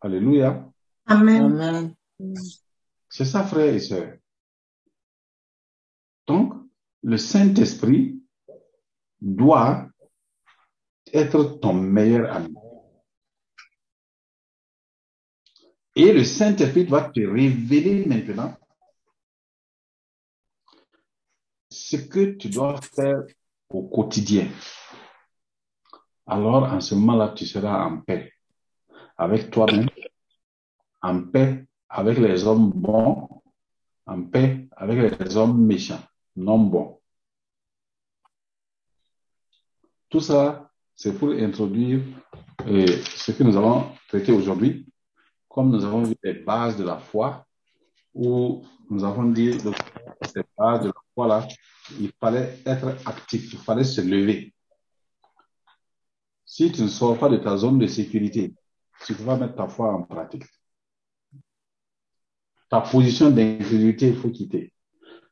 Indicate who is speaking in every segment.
Speaker 1: Alléluia.
Speaker 2: Amen.
Speaker 1: C'est ça, frères et sœurs. Donc, le Saint-Esprit doit être ton meilleur ami. Et le Saint-Esprit doit te révéler maintenant ce que tu dois faire au quotidien. Alors, en ce moment-là, tu seras en paix avec toi-même, en paix avec les hommes bons, en paix avec les hommes méchants, non bons. Tout ça, c'est pour introduire euh, ce que nous allons traiter aujourd'hui, comme nous avons vu les bases de la foi, où nous avons dit que ces bases de la foi là, il fallait être actif, il fallait se lever. Si tu ne sors pas de ta zone de sécurité, tu pas mettre ta foi en pratique. Ta position d'incrédulité, il faut quitter.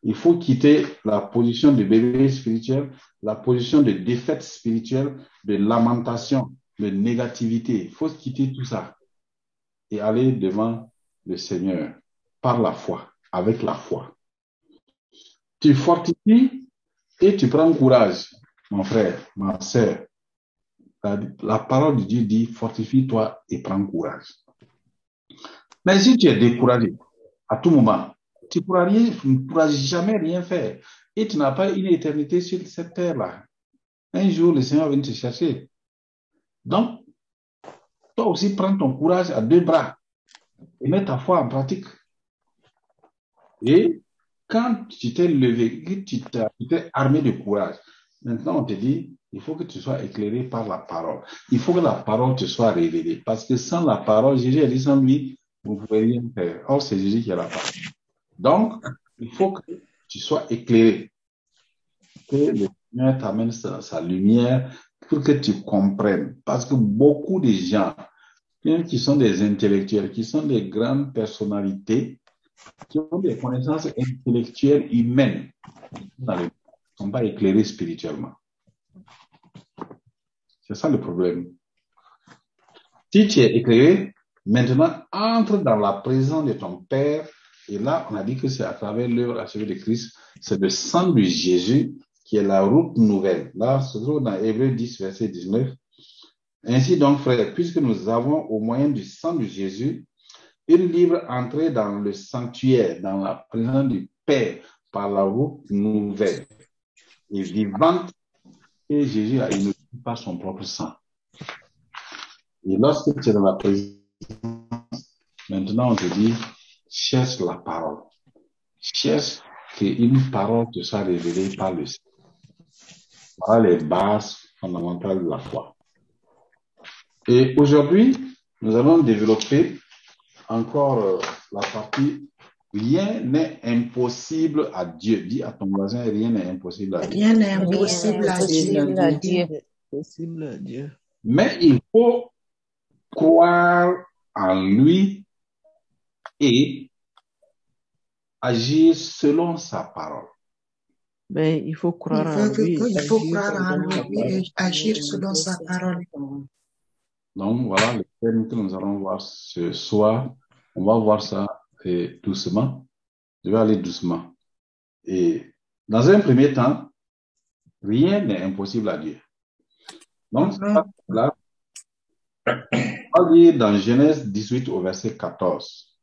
Speaker 1: Il faut quitter la position de bébé spirituel, la position de défaite spirituelle, de lamentation, de négativité. Il faut quitter tout ça et aller devant le Seigneur par la foi, avec la foi. Tu fortifies et tu prends courage, mon frère, ma soeur. La, parole de Dieu dit, fortifie-toi et prends courage. Mais si tu es découragé, à tout moment, tu ne pourras, jamais rien faire. Et tu n'as pas une éternité sur cette terre-là. Un jour, le Seigneur vient te chercher. Donc, toi aussi, prends ton courage à deux bras et mets ta foi en pratique. Et quand tu t'es levé, tu t'es armé de courage, maintenant on te dit, il faut que tu sois éclairé par la parole. Il faut que la parole te soit révélée. Parce que sans la parole, Jésus a dit sans lui, vous ne pouvez rien faire. Or, c'est Jésus qui a la parole. Donc, il faut que tu sois éclairé. Que le Seigneur t'amène sa, lumière pour que tu comprennes. Parce que beaucoup de gens qui sont des intellectuels, qui sont des grandes personnalités, qui ont des connaissances intellectuelles humaines, ne sont pas éclairés spirituellement. C'est ça le problème. Si tu es éclairé, maintenant entre dans la présence de ton Père. Et là, on a dit que c'est à travers l'œuvre achevée de Christ, c'est le sang de Jésus qui est la route nouvelle. Là, se trouve dans Hébreu 10, verset 19. Ainsi donc, frères, puisque nous avons au moyen du sang de Jésus une libre entrée dans le sanctuaire, dans la présence du Père, par la route nouvelle et vivante, et Jésus a inondé par son propre sang. Et lorsque tu es dans la présence, maintenant on te dit, cherche la parole. Cherche qu'une parole te soit révélée par le Seigneur. Voilà les bases fondamentales de la foi. Et aujourd'hui, nous allons développer encore euh, la partie Rien n'est impossible à Dieu. Dis à ton voisin, rien n'est impossible à Dieu.
Speaker 2: Rien n'est impossible à Dieu.
Speaker 3: à Dieu.
Speaker 4: Possible à Dieu.
Speaker 1: Mais il faut croire en lui et agir selon sa parole.
Speaker 4: Mais il faut croire en
Speaker 2: Il faut,
Speaker 4: lui.
Speaker 2: il faut
Speaker 4: agir
Speaker 2: croire en lui et agir selon sa parole.
Speaker 1: Donc voilà le thème que nous allons voir ce soir. On va voir ça et doucement. Je vais aller doucement. Et dans un premier temps, rien n'est impossible à Dieu. Donc, là, on va dire dans Genèse 18 au verset 14.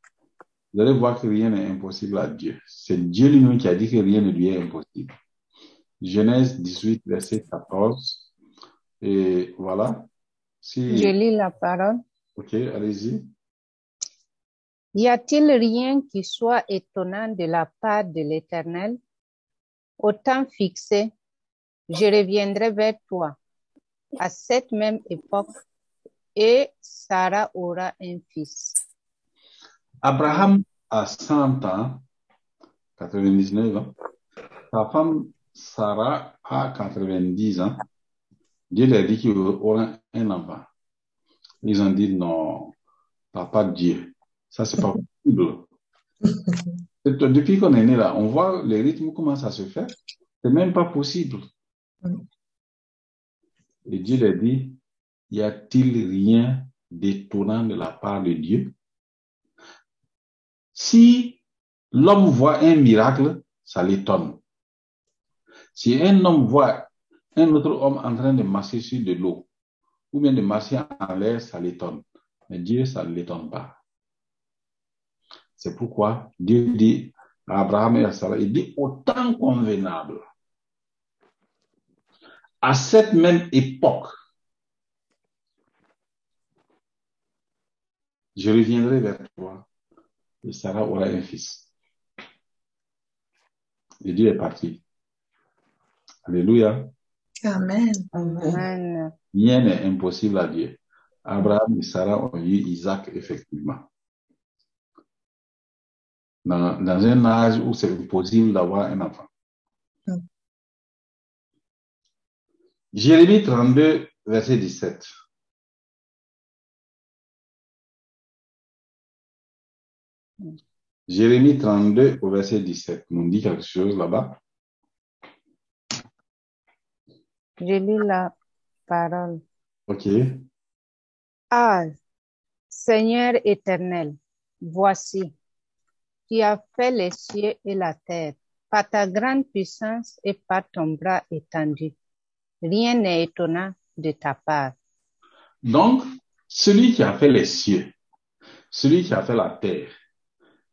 Speaker 1: Vous allez voir que rien n'est impossible à Dieu. C'est Dieu lui-même qui a dit que rien ne lui est impossible. Genèse 18, verset 14. Et voilà. Si...
Speaker 3: Je lis la parole.
Speaker 1: Ok, allez-y.
Speaker 3: Y a-t-il rien qui soit étonnant de la part de l'Éternel? Au temps fixé, je reviendrai vers toi à cette même époque et Sarah aura un fils.
Speaker 1: Abraham a 100 ans, 99 ans. Sa femme Sarah a 90 ans. Dieu leur dit qu'il aura un enfant. Ils ont dit non, papa Dieu. Ça, c'est pas possible. Depuis qu'on est né là, on voit le rythme commence à se faire. C'est même pas possible. Et Dieu leur dit, y a-t-il rien d'étonnant de la part de Dieu? Si l'homme voit un miracle, ça l'étonne. Si un homme voit un autre homme en train de marcher sur de l'eau, ou bien de marcher en l'air, ça l'étonne. Mais Dieu, ça ne l'étonne pas. C'est pourquoi Dieu dit à Abraham et à Sarah, il dit autant convenable. À cette même époque, je reviendrai vers toi et Sarah aura un fils. Et Dieu est parti. Alléluia.
Speaker 2: Amen.
Speaker 3: Amen.
Speaker 1: Rien n'est impossible à Dieu. Abraham et Sarah ont eu Isaac, effectivement. Dans, dans un âge où c'est impossible d'avoir un enfant. Jérémie 32, verset 17. Jérémie 32 au verset 17 nous dit quelque chose là-bas?
Speaker 3: Je lis la parole.
Speaker 1: OK.
Speaker 3: Ah, Seigneur éternel, voici, tu as fait les cieux et la terre par ta grande puissance et par ton bras étendu. Rien n'est étonnant de ta part.
Speaker 1: Donc, celui qui a fait les cieux, celui qui a fait la terre,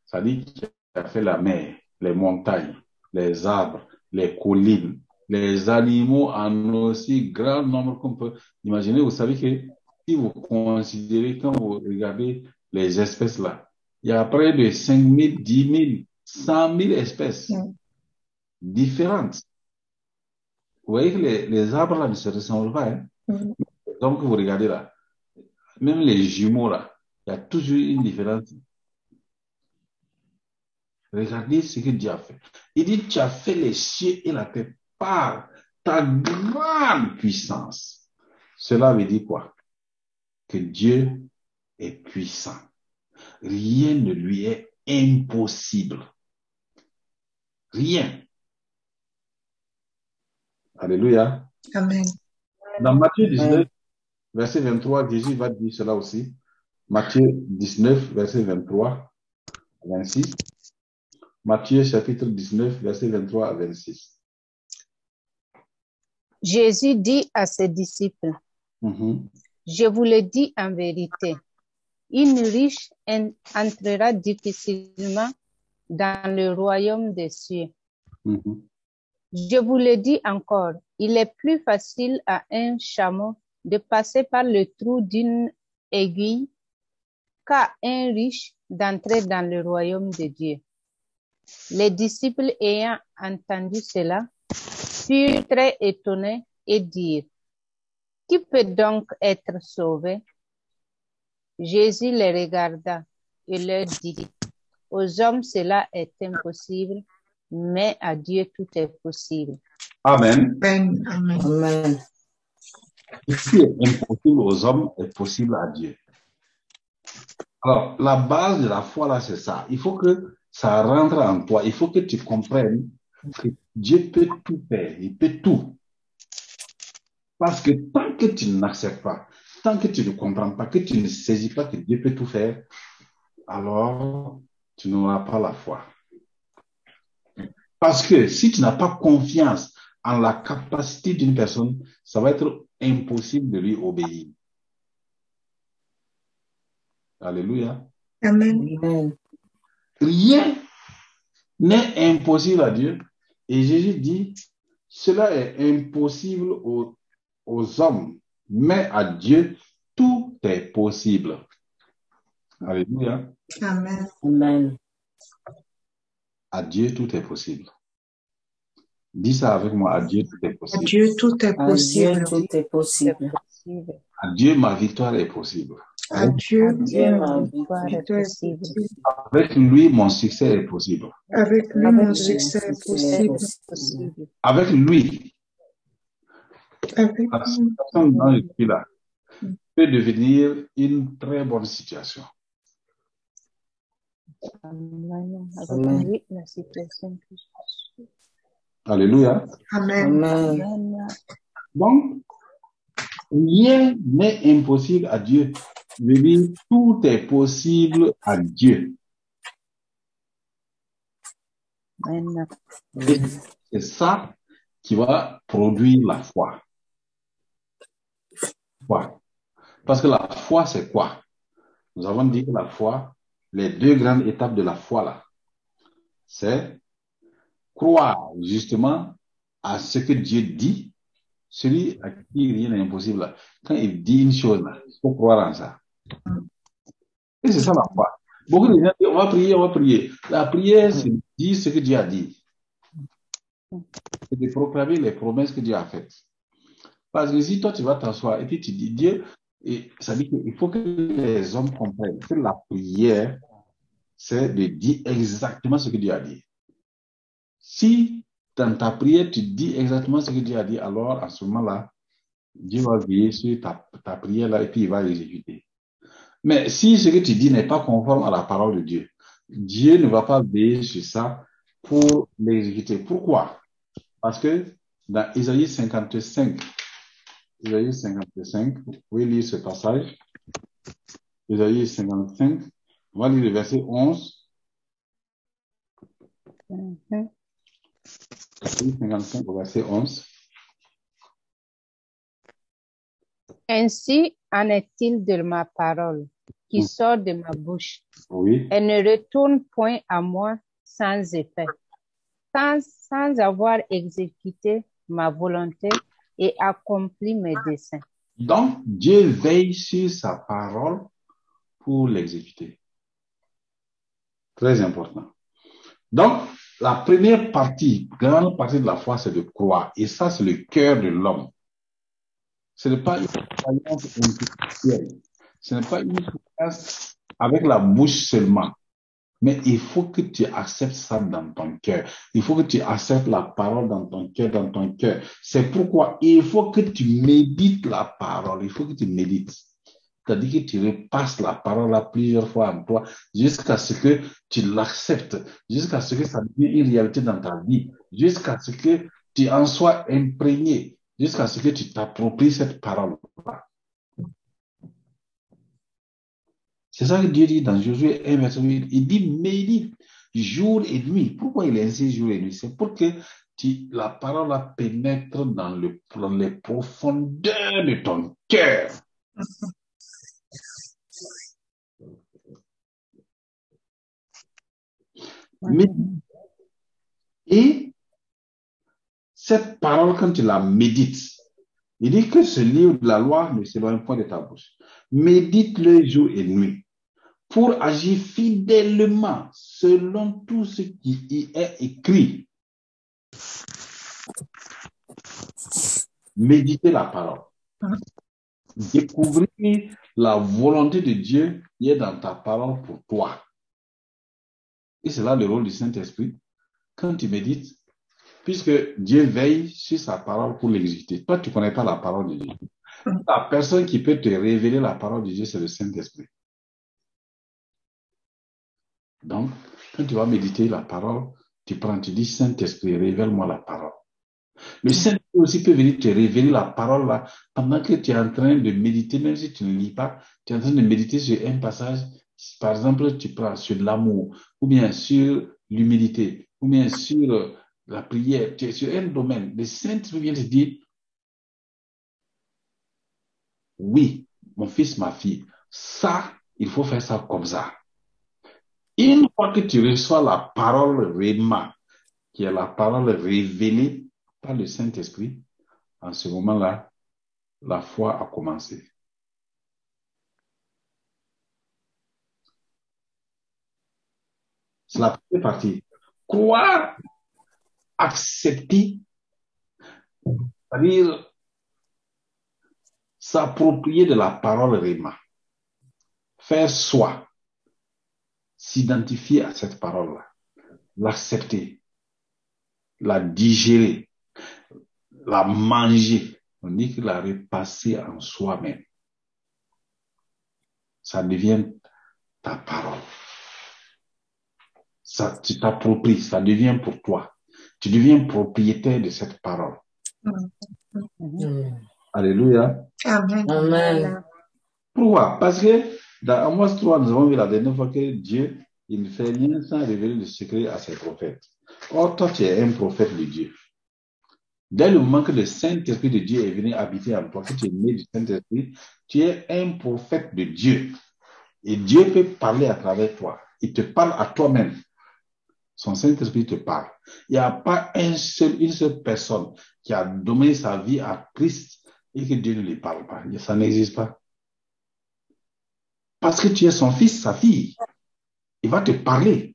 Speaker 1: c'est-à-dire qui a fait la mer, les montagnes, les arbres, les collines, les animaux en aussi grand nombre qu'on peut imaginer. Vous savez que si vous considérez, quand vous regardez les espèces là, il y a près de 5 000, 10 000, 100 000 espèces
Speaker 2: Mm.
Speaker 1: différentes. Vous voyez que les, les arbres là ne se ressemblent pas. Hein?
Speaker 2: Mm.
Speaker 1: Donc, vous regardez là, même les jumeaux là, il y a toujours une différence. Regardez ce que Dieu a fait. Il dit, tu as fait les cieux et la terre par ta grande puissance. Cela veut dire quoi? Que Dieu est puissant. Rien ne lui est impossible. Rien. Alléluia.
Speaker 2: Amen.
Speaker 1: Dans Matthieu 19, verset 23, Jésus va dire cela aussi. Matthieu 19, verset 23 à 26. Matthieu chapitre 19, verset 23 à 26.
Speaker 3: Jésus dit à ses disciples,
Speaker 1: Mhm.
Speaker 3: Je vous le dis en vérité, une riche en- entrera difficilement dans le royaume des cieux.
Speaker 1: Mhm.
Speaker 3: Je vous le dis encore, il est plus facile à un chameau de passer par le trou d'une aiguille qu'à un riche d'entrer dans le royaume de Dieu. Les disciples ayant entendu cela furent très étonnés et dirent, Qui peut donc être sauvé? Jésus les regarda et leur dit, Aux hommes cela est impossible, mais à Dieu tout est possible.
Speaker 1: Amen.
Speaker 2: Amen. Amen.
Speaker 4: Amen.
Speaker 1: Ce qui est impossible aux hommes est possible à Dieu. Alors, la base de la foi, là, c'est ça. Il faut que ça rentre en toi. Il faut que tu comprennes que Dieu peut tout faire. Il peut tout. Parce que tant que tu n'acceptes pas, tant que tu ne comprends pas, que tu ne saisis pas que Dieu peut tout faire, alors tu n'auras pas la foi. Parce que si tu n'as pas confiance en la capacité d'une personne, ça va être impossible de lui obéir. Alléluia.
Speaker 2: Amen.
Speaker 1: Rien n'est impossible à Dieu. Et Jésus dit, cela est impossible aux, aux hommes, mais à Dieu, tout est possible. Alléluia.
Speaker 2: Amen.
Speaker 4: Amen.
Speaker 1: À Dieu, tout est possible. Dis ça avec moi, à Dieu, tout est
Speaker 2: À
Speaker 1: possible.
Speaker 2: Dieu, tout est
Speaker 4: À Dieu, tout est possible.
Speaker 1: À Dieu, ma victoire est possible.
Speaker 2: À Dieu,
Speaker 3: ma victoire est possible.
Speaker 1: Avec lui, mon succès est possible.
Speaker 2: Avec lui, mon succès est possible.
Speaker 1: Avec lui, la situation dans je suis là peut devenir une très bonne situation.
Speaker 3: Amen. Avec
Speaker 4: Amen.
Speaker 3: lui, la situation que je suis.
Speaker 1: Alléluia.
Speaker 2: Amen.
Speaker 4: Amen.
Speaker 1: Donc, rien n'est impossible à Dieu. Je dire, tout est possible à Dieu.
Speaker 3: Amen.
Speaker 1: Et c'est ça qui va produire la foi. Foi. Parce que la foi, c'est quoi? Nous avons dit que la foi, les deux grandes étapes de la foi, là, c'est croire justement à ce que Dieu dit, celui à qui rien n'est impossible. Quand il dit une chose, là, il faut croire en ça. Et c'est ça la foi. Beaucoup de gens disent, on va prier, on va prier. La prière, c'est dire ce que Dieu a dit. C'est de proclamer les promesses que Dieu a faites. Parce que si toi, tu vas t'asseoir et puis tu dis Dieu, et ça dit qu'il faut que les hommes comprennent que la prière, c'est de dire exactement ce que Dieu a dit. Si dans ta prière, tu dis exactement ce que Dieu a dit, alors à ce moment-là, Dieu va veiller sur ta, ta prière là et puis il va l'exécuter. Mais si ce que tu dis n'est pas conforme à la parole de Dieu, Dieu ne va pas veiller sur ça pour l'exécuter. Pourquoi? Parce que dans Isaïe 55, Isaïe 55, vous pouvez lire ce passage. Isaïe 55, on va lire le verset 11.
Speaker 3: Mhm.
Speaker 1: Isaïe 55 au verset 11.
Speaker 3: Ainsi en est-il de ma parole qui sort de ma bouche.
Speaker 1: Oui.
Speaker 3: Elle ne retourne point à moi sans effet, sans, sans avoir exécuté ma volonté et accompli mes desseins.
Speaker 1: Donc, Dieu veille sur sa parole pour l'exécuter. Très important. Donc, la première partie, grande partie de la foi, c'est de croire. Et ça, c'est le cœur de l'homme. Ce n'est pas une croyance intellectuelle. Ce n'est pas une croyance avec la bouche seulement. Mais il faut que tu acceptes ça dans ton cœur. Il faut que tu acceptes la parole dans ton cœur, dans ton cœur. C'est pourquoi il faut que tu médites la parole. Il faut que tu médites. C'est-à-dire que tu repasses la parole là plusieurs fois en toi jusqu'à ce que tu l'acceptes, jusqu'à ce que ça devienne une réalité dans ta vie, jusqu'à ce que tu en sois imprégné, jusqu'à ce que tu t'appropries cette parole-là. C'est ça que Dieu dit dans Josué 1, verset 8. Il dit médite jour et nuit. Pourquoi il insiste jour et nuit? C'est pour que tu- la parole la pénètre dans, le, dans les profondeurs de ton cœur. Et cette parole, quand tu la médites, il dit que ce livre de la loi ne s'éloigne point de ta bouche. Médite-le jour et nuit pour agir fidèlement selon tout ce qui y est écrit. Méditer la parole. Découvrir la volonté de Dieu qui est dans ta parole pour toi. Et c'est là le rôle du Saint-Esprit. Quand tu médites, puisque Dieu veille sur sa parole pour l'exécuter. Toi, tu ne connais pas la parole de Dieu. La personne qui peut te révéler la parole de Dieu, c'est le Saint-Esprit. Donc, quand tu vas méditer la parole, tu prends, tu dis, Saint-Esprit, révèle-moi la parole. Le Saint-Esprit aussi peut venir te révéler la parole là, pendant que tu es en train de méditer, même si tu ne lis pas, tu es en train de méditer sur un passage. Par exemple, tu prends sur l'amour, ou bien sur l'humilité, ou bien sur euh, la prière, tu es sur un domaine. Le Saint-Esprit vient te dire, oui, mon fils, ma fille, ça, il faut faire ça comme ça. Une fois que tu reçois la parole Réma, qui est la parole révélée par le Saint-Esprit, en ce moment-là, la foi a commencé. C'est la première partie. Croire, accepter, c'est-à-dire s'approprier de la parole Réma, faire soi, s'identifier à cette parole-là, l'accepter, la digérer, la manger. On dit que la repasser en soi-même. Ça devient ta parole. Ça, tu t'appropries, ça devient pour toi. Tu deviens propriétaire de cette parole.
Speaker 2: Mhm.
Speaker 1: Alléluia.
Speaker 2: Amen.
Speaker 5: Amen.
Speaker 1: Pourquoi? Parce que dans Amos 3, nous avons vu la dernière fois que Dieu, il ne fait rien sans révéler le secret à ses prophètes. Or, toi, tu es un prophète de Dieu. Dès le moment que le Saint-Esprit de Dieu est venu habiter en toi, que tu es né du Saint-Esprit, tu es un prophète de Dieu. Et Dieu peut parler à travers toi. Il te parle à toi-même. Son Saint-Esprit te parle. Il n'y a pas une seule personne qui a donné sa vie à Christ et que Dieu ne lui parle pas. Ça n'existe pas. Parce que tu es son fils, sa fille. Il va te parler.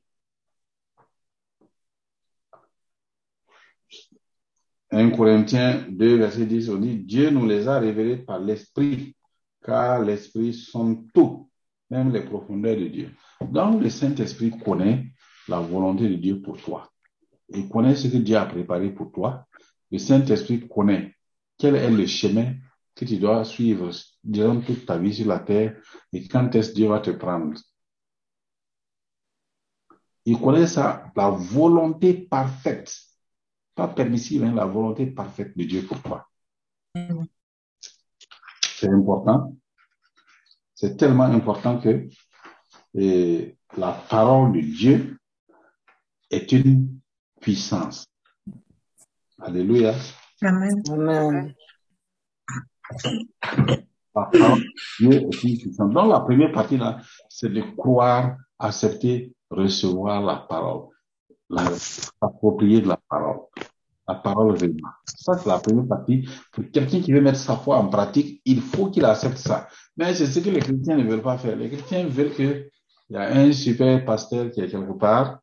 Speaker 1: 1 Corinthiens 2, verset 10, on dit, Dieu nous les a révélés par l'Esprit, car l'Esprit sont tout, même les profondeurs de Dieu. Donc le Saint-Esprit connaît la volonté de Dieu pour toi. Il connaît ce que Dieu a préparé pour toi. Le Saint-Esprit connaît quel est le chemin que tu dois suivre durant toute ta vie sur la terre et quand est-ce que Dieu va te prendre? Il connaît ça, la volonté parfaite, pas permissive, hein, la volonté parfaite de Dieu pour toi. C'est important. C'est tellement important que et, la parole de Dieu est une puissance. Alléluia.
Speaker 2: Amen.
Speaker 4: Amen.
Speaker 1: Dans la première partie, là, c'est de croire, accepter, recevoir la parole, s'approprier de la parole. La parole vraiment. Ça, c'est la première partie. Pour quelqu'un qui veut mettre sa foi en pratique, il faut qu'il accepte ça. Mais c'est ce que les chrétiens ne veulent pas faire. Les chrétiens veulent que il y a un super pasteur qui est quelque part,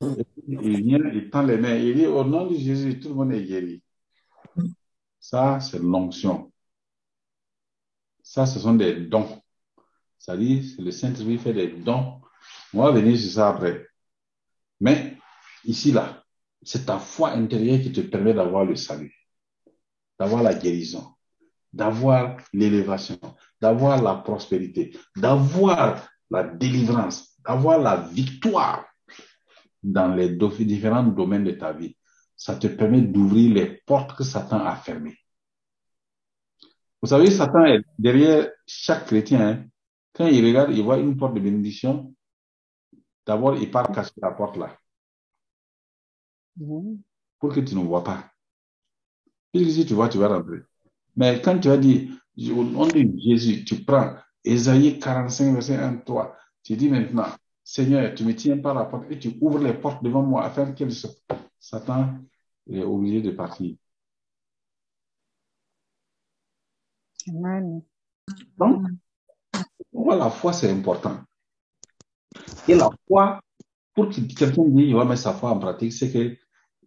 Speaker 1: il vient, il tend les mains, il dit au nom de Jésus, tout le monde est guéri. Ça, c'est l'onction. Ça, ce sont des dons. Ça dit, le Saint-Esprit fait des dons. On va venir sur ça après. Mais, ici, là, c'est ta foi intérieure qui te permet d'avoir le salut, d'avoir la guérison, d'avoir l'élévation, d'avoir la prospérité, d'avoir la délivrance, d'avoir la victoire dans les différents domaines de ta vie. Ça te permet d'ouvrir les portes que Satan a fermées. Vous savez, Satan est derrière chaque chrétien. Hein. Quand il regarde, il voit une porte de bénédiction. D'abord, il part casser la porte là. Pour que tu ne vois pas. Puisque si tu vois, tu vas rentrer. Mais quand tu as dit, au nom de Jésus, tu prends Ésaïe 45, verset 1, 3. Tu dis maintenant, Seigneur, tu me tiens par la porte et tu ouvres les portes devant moi afin que Satan est obligé de partir.
Speaker 3: Amen.
Speaker 1: Donc, pourquoi la foi, c'est important? Et la foi, pour que quelqu'un dise qu'il va mettre sa foi en pratique, c'est que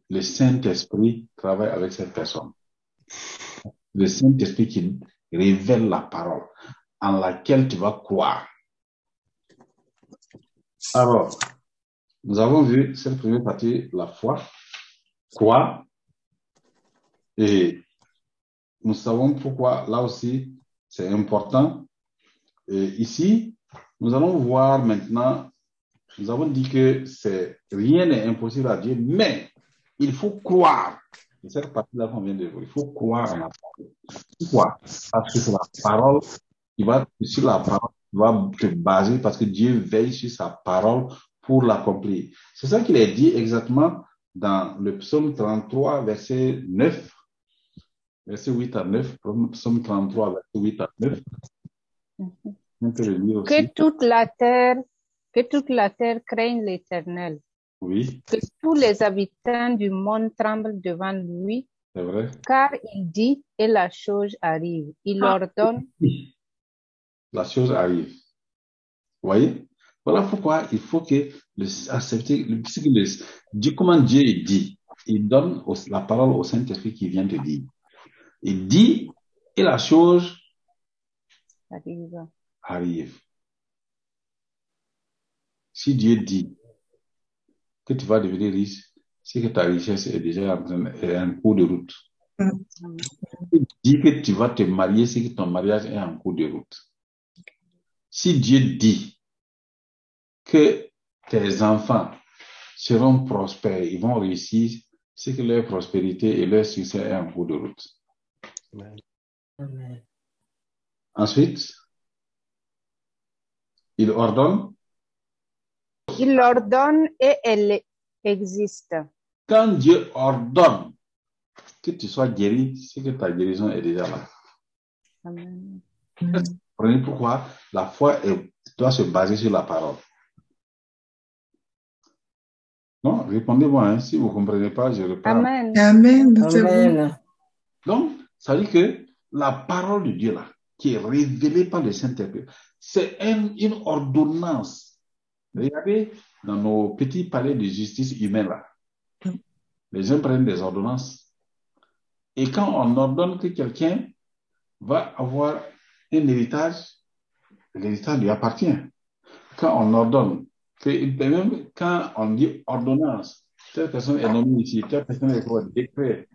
Speaker 1: le Saint-Esprit travaille avec cette personne. Le Saint-Esprit qui révèle la parole en laquelle tu vas croire. Alors, nous avons vu cette première partie, la foi, croire, et nous savons pourquoi là aussi c'est important. Ici, nous allons voir maintenant, nous avons dit que c'est rien n'est impossible à Dieu, mais il faut croire. Cette partie-là qu'on vient de voir. Il faut croire en la parole. Pourquoi Parce que c'est la parole qui va, sur la parole, qui va te baser parce que Dieu veille sur sa parole pour l'accomplir. C'est ça qu'il est dit exactement dans le psaume 33, verset 9 verset 8 à 9, psaume 33, verset 8 à 9. On peut le lire aussi.
Speaker 3: Que toute la terre, que toute la terre craigne l'éternel.
Speaker 1: Oui,
Speaker 3: Que tous les habitants du monde tremblent devant lui,
Speaker 1: c'est vrai.
Speaker 3: car il dit et la chose arrive. Il
Speaker 1: Ah.
Speaker 3: ordonne,
Speaker 1: La chose arrive. Vous voyez? Voilà pourquoi il faut que le, accepter, le, Dieu, comment Dieu dit, il donne la parole au Saint-Esprit qui vient te dire. Il dit et la chose
Speaker 3: arrive.
Speaker 1: arrive. Si Dieu dit que tu vas devenir riche, c'est que ta richesse est déjà en, cours de route. Si Dieu dit que tu vas te marier, c'est que ton mariage est en cours de route. Si Dieu dit que tes enfants seront prospères, ils vont réussir, c'est que leur prospérité et leur succès est en cours de route. Ensuite, Il ordonne.
Speaker 3: Il ordonne et elle existe.
Speaker 1: Quand Dieu ordonne que tu sois guéri, c'est que ta guérison est déjà là.
Speaker 3: Amen.
Speaker 1: Comprenez pourquoi? La foi est- doit se baser sur la parole. Non, répondez-moi. hein. Si vous ne comprenez pas, je reprends.
Speaker 3: Amen.
Speaker 2: Amen.
Speaker 4: Amen.
Speaker 1: Donc, ça veut dire que la parole de Dieu, là, qui est révélée par le Saint-Esprit, c'est un- une ordonnance. Regardez dans nos petits palais de justice humaine, là. Les gens prennent des ordonnances. Et quand on ordonne que quelqu'un va avoir un héritage, l'héritage lui appartient. Quand on ordonne, que, même quand on dit ordonnance, telle personne est nommée ici, telle personne est quoi, décret,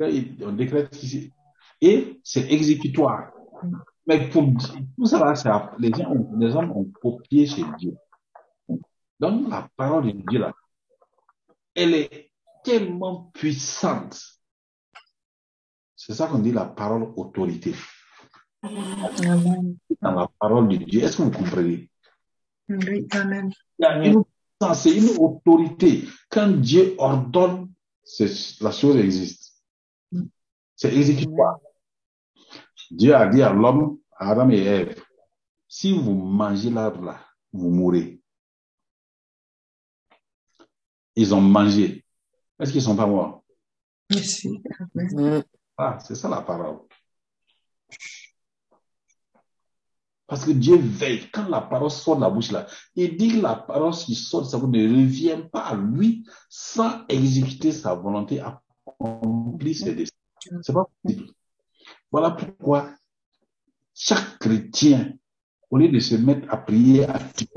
Speaker 1: on décrète ici. Et c'est exécutoire. Mais pour tout ça, les, gens ont- les hommes ont copié chez Dieu. Donc, la parole de Dieu, là, elle est tellement puissante. C'est ça qu'on dit la parole autorité. Dans la parole de Dieu, est-ce que vous comprenez?
Speaker 2: Oui, Amen.
Speaker 1: C'est une autorité. Quand Dieu ordonne, la chose existe. C'est exécutoire. Dieu a dit à l'homme, à Adam et Ève, si vous mangez l'arbre là, vous mourrez. Ils ont mangé. Est-ce qu'ils sont pas morts?
Speaker 2: Merci.
Speaker 1: Ah, c'est ça la parole. Parce que Dieu veille. Quand la parole sort de la bouche là, il dit que la parole qui sort de sa bouche ne revient pas à lui sans exécuter sa volonté, accomplir ses desseins. C'est pas possible. Voilà pourquoi chaque chrétien, au lieu de se mettre à prier, à prier,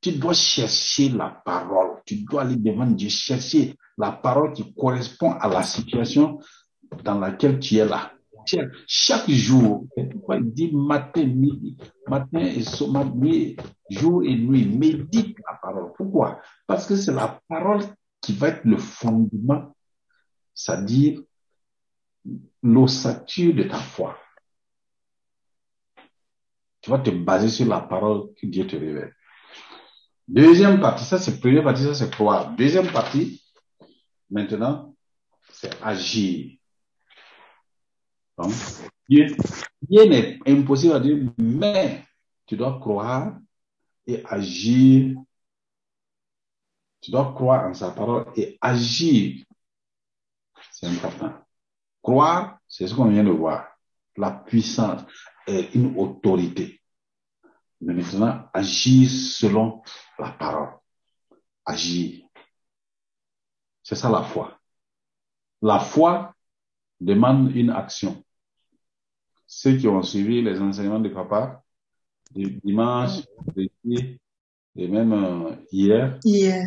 Speaker 1: tu dois chercher la parole. Tu dois aller devant Dieu, chercher la parole qui correspond à la situation dans laquelle tu es là. Chaque, jour, pourquoi il dit matin, midi, matin et soir, jour et nuit, médite la parole. Pourquoi? Parce que c'est la parole qui va être le fondement, c'est-à-dire l'ossature de ta foi. Tu vas te baser sur la parole que Dieu te révèle. Deuxième partie, ça c'est première partie, ça c'est croire. Deuxième partie, maintenant, c'est agir. Donc, Dieu, rien n'est impossible à Dieu, mais tu dois croire et agir. Tu dois croire en sa parole et agir. C'est important. Croire, c'est ce qu'on vient de voir. La puissance est une autorité. Mais maintenant, agir selon la parole. Agir. C'est ça la foi. La foi demande une action. Ceux qui ont suivi les enseignements de papa, du dimanche, et même euh, hier,
Speaker 2: Hier.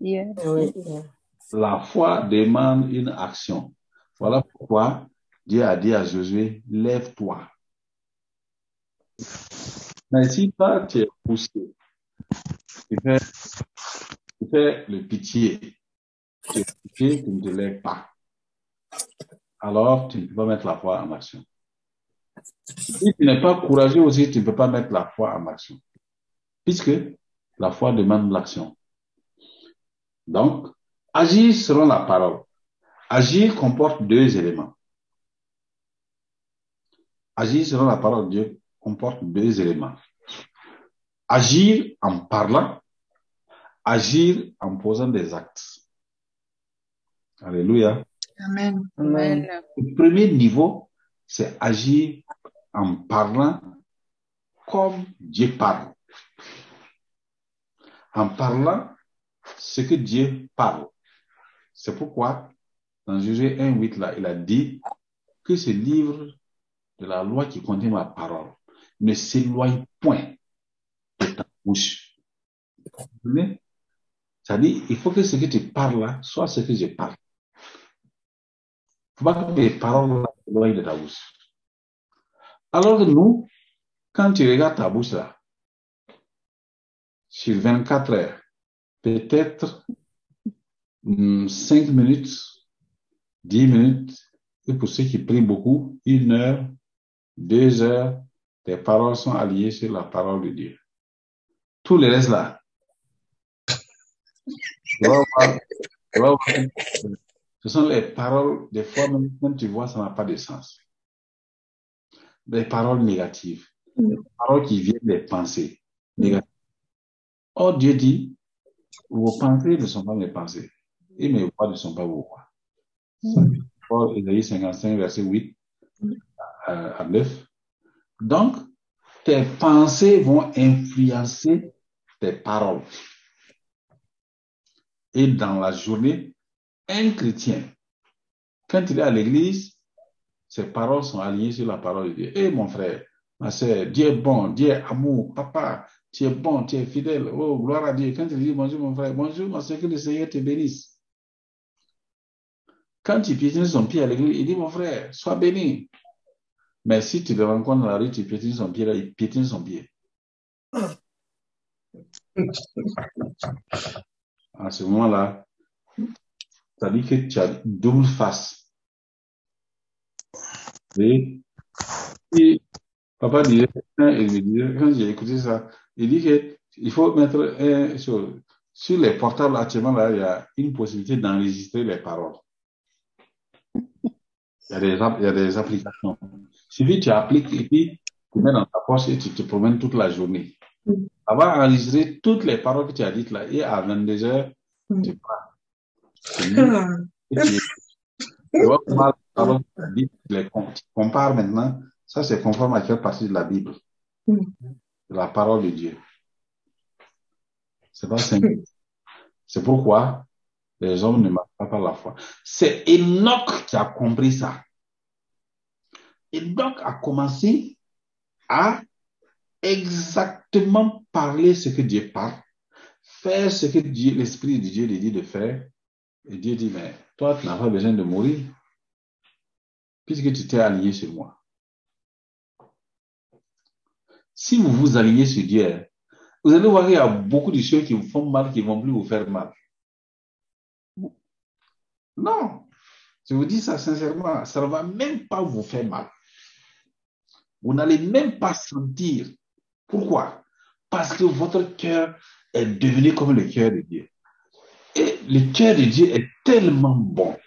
Speaker 3: Yeah.
Speaker 1: La foi demande une action. Voilà pourquoi Dieu a dit à Josué, lève-toi. Mais si toi, tu es poussé, tu fais, tu fais le pitié, tu es poussé, tu ne te lèves pas. Alors, tu ne peux pas mettre la foi en action. Si tu n'es pas courageux aussi, tu ne peux pas mettre la foi en action. Puisque la foi demande l'action. Donc, agir selon la parole. Agir comporte deux éléments. Agir selon la parole de Dieu comporte deux éléments. Agir en parlant, agir en posant des actes. Alléluia.
Speaker 2: Amen.
Speaker 4: Amen.
Speaker 1: Le premier niveau, c'est agir en parlant comme Dieu parle. En parlant ce que Dieu parle. C'est pourquoi, dans Jésus 1, 8, là, il a dit que ce livre de la loi qui contient ma parole ne s'éloigne point de ta bouche. C'est-à-dire, il faut que ce que tu parles là soit ce que je parle. Il ne faut pas que les paroles s'éloignent de ta bouche. Alors que nous, quand tu regardes ta bouche là, sur 24 heures, peut-être 5 minutes, 10 minutes, et pour ceux qui prient beaucoup, une heure, deux heures, tes paroles sont alliées sur la parole de Dieu. Tout le reste là. Ce sont les paroles, des fois même tu vois, ça n'a pas de sens. Des paroles négatives. Des paroles qui viennent des pensées négatives. Or, Dieu dit, vos pensées ne sont pas mes pensées. Et mes voix ne sont pas vos voix. Ésaïe 55, verset 8 à, à 9. Donc, tes pensées vont influencer tes paroles. Et dans la journée, un chrétien, quand il est à l'église, ses paroles sont alignées sur la parole de Dieu. Eh mon frère, ma soeur, Dieu est bon, Dieu est amour, papa, tu es bon, tu es fidèle. Oh, gloire à Dieu. Quand il dit bonjour mon frère, bonjour ma soeur, que le Seigneur te bénisse. Quand tu piétines son pied à l'église, il dit mon frère, sois béni. Mais si tu le rencontres dans la rue, tu piétines son pied, là, il piétine son pied. À ce moment-là, ça dit que tu as double face. Et papa disait, il me disait, quand j'ai écouté ça, il dit que il faut mettre un, sur, sur les portables actuellement, là, il y a une possibilité d'enregistrer les paroles. Il y a des, il y a des applications. Suffit, tu appliques et puis tu mets dans ta poche et tu te promènes toute la journée.
Speaker 2: Mm.
Speaker 1: Ça va enregistrer toutes les paroles que tu as dites là et à 22 heures,
Speaker 2: Mm.
Speaker 1: tu pars. Tu lis et tu, tu vois comment les paroles que tu as dites, tu les com- tu compares maintenant. Ça, c'est conforme à quelle partie de la Bible?
Speaker 2: Mm.
Speaker 1: De la parole de Dieu. C'est pas simple. C'est pourquoi les hommes ne marchent pas par la foi. C'est Enoch qui a compris ça. Enoch a commencé à exactement parler ce que Dieu parle, faire ce que l'Esprit de Dieu lui dit de faire. Et Dieu dit, mais toi, tu n'as pas besoin de mourir, puisque tu t'es aligné sur moi. Si vous vous alignez sur Dieu, vous allez voir qu'il y a beaucoup de choses qui vous font mal, qui ne vont plus vous faire mal. Non, je vous dis ça sincèrement, ça ne va même pas vous faire mal. Vous n'allez même pas sentir. Pourquoi? Parce que votre cœur est devenu comme le cœur de Dieu. Et le cœur de Dieu est tellement bon.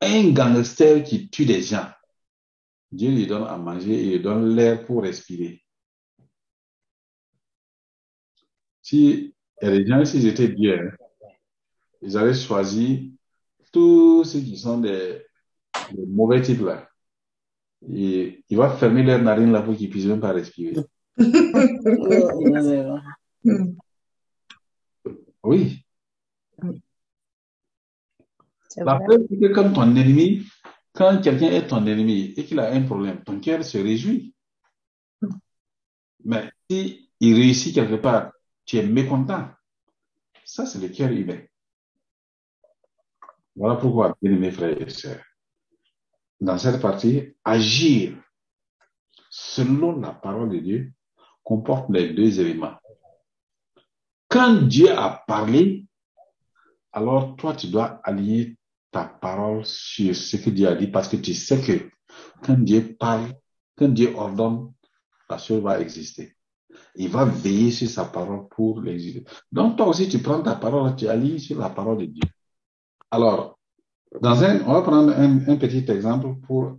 Speaker 1: Un gangster qui tue des gens, Dieu lui donne à manger et lui donne l'air pour respirer. Si des gens, s'ils étaient Dieu, hein, ils avaient choisi tous ceux qui sont des, des mauvais types là. Et il va fermer leurs narines là pour qu'ils puissent même pas respirer. Oui. La preuve, c'est que quand ton ennemi, quand quelqu'un est ton ennemi et qu'il a un problème, ton cœur se réjouit. Mais si il réussit quelque part, tu es mécontent. Ça, c'est le cœur humain. Voilà pourquoi, bien frères et sœurs, dans cette partie, agir selon la parole de Dieu comporte les deux éléments. Quand Dieu a parlé, alors toi, tu dois aligner ta parole sur ce que Dieu a dit parce que tu sais que quand Dieu parle, quand Dieu ordonne, la chose va exister. Il va veiller sur sa parole pour l'exister. Donc toi aussi, tu prends ta parole, tu alignes sur la parole de Dieu. Alors, dans un, on va prendre un, un petit exemple pour,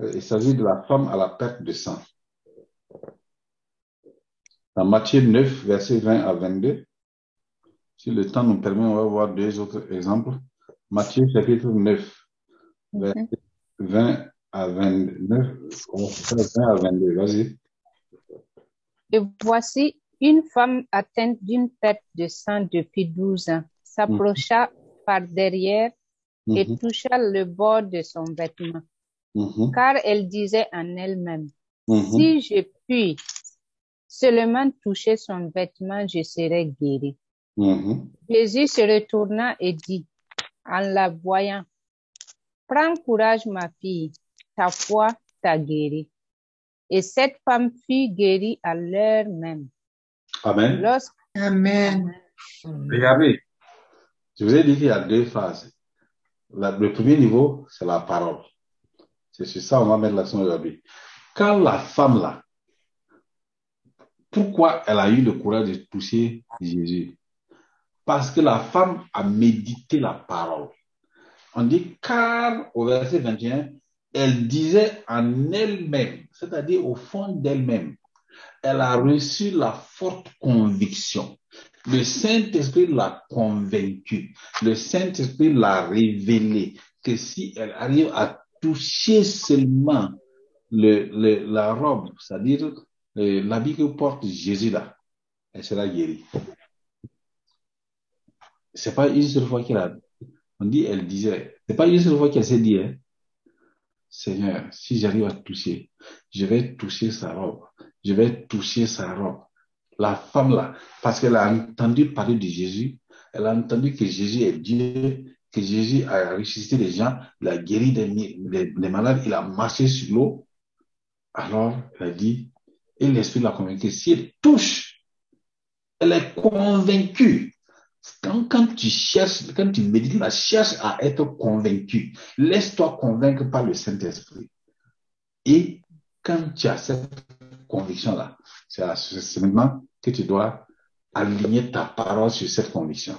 Speaker 1: euh, il s'agit de la femme à la perte de sang. Dans Matthieu 9, versets 20 à 22, si le temps nous permet, on va voir deux autres exemples. Matthieu chapitre 9,
Speaker 3: Mhm.
Speaker 1: verset 20 à 29, on va faire 20 à 22, vas-y.
Speaker 3: Et voici une femme atteinte d'une perte de sang depuis 12 ans s'approcha par derrière et
Speaker 1: Mhm,
Speaker 3: toucha le bord de son vêtement,
Speaker 1: mhm,
Speaker 3: car elle disait en elle-même,
Speaker 1: mhm.
Speaker 3: si je puis seulement toucher son vêtement, je serai guérie. Jésus se retourna et dit, en la voyant, Prends courage, ma fille, ta foi t'a guérie. Et cette femme fut guérie à l'heure même.
Speaker 1: Amen.
Speaker 3: Lorsque
Speaker 2: Amen.
Speaker 1: Regardez, je vous ai dit qu'il y a deux phases. Le premier niveau, c'est la parole. C'est sur ça qu'on va mettre l'accent aujourd'hui. Quand la femme là pourquoi elle a eu le courage de toucher Jésus? Parce que la femme a médité la parole. On dit car au verset 21, elle disait en elle-même, c'est-à-dire au fond d'elle-même, elle a reçu la forte conviction. Le Saint-Esprit l'a convaincue. Le Saint-Esprit l'a révélé que si elle arrive à toucher seulement le, le- la robe, c'est-à-dire euh, l'habit que porte Jésus là, elle sera guérie. C'est pas une seule fois qu'elle a, on dit, elle disait, c'est pas une seule fois qu'elle s'est dit, hein, Seigneur, si j'arrive à toucher, je vais toucher sa robe, je vais toucher sa robe. La femme là, parce qu'elle a entendu parler de Jésus, elle a entendu que Jésus est Dieu, que Jésus a ressuscité des gens, il a guéri des, malades, il a marché sur l'eau. Alors, elle a dit, et l'Esprit l'a convaincu, si elle touche, elle est convaincue. Quand, tu cherches, quand tu médites, la cherche à être convaincu. Laisse-toi convaincre par le Saint-Esprit. Et quand tu as cette conviction-là, c'est maintenant que tu dois aligner ta parole sur cette conviction.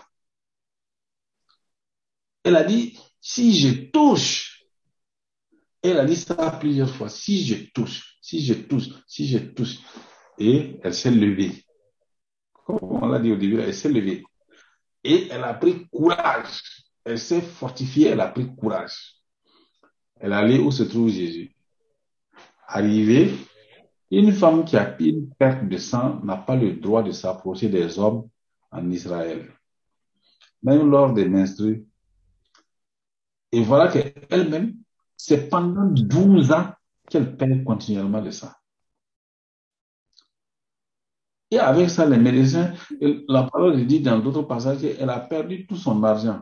Speaker 1: Elle a dit, si je touche, elle a dit ça plusieurs fois, si je touche, si je touche, si je touche. Et elle s'est levée. Comme on l'a dit au début, elle s'est levée. Et elle a pris courage. Elle s'est fortifiée, elle a pris courage. Elle allée où se trouve Jésus. Arrivée, une femme qui a une perte de sang n'a pas le droit de s'approcher des hommes en Israël. Même lors des menstrues. Et voilà qu'elle-même, c'est pendant 12 ans qu'elle perd continuellement le sang. Et avec ça, les médecins, la parole dit dans d'autres passages qu'elle a perdu tout son argent.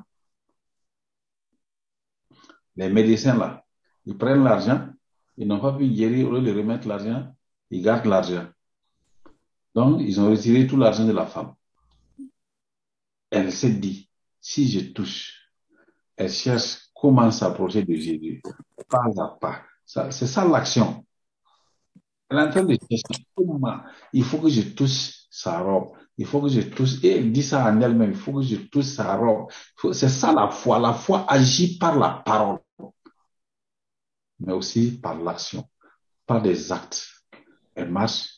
Speaker 1: Les médecins, là, ils prennent l'argent, ils n'ont pas pu guérir, au lieu de remettre l'argent, ils gardent l'argent. Donc, ils ont retiré tout l'argent de la femme. Elle s'est dit, si je touche, elle cherche comment s'approcher de Jésus, pas à pas. C'est ça l'action. Elle est en train de chercher comment il faut que je touche sa robe. Il faut que je touche, et elle dit ça en elle-même, il faut que je touche sa robe. C'est ça la foi. La foi agit par la parole, mais aussi par l'action, par des actes. Elle marche,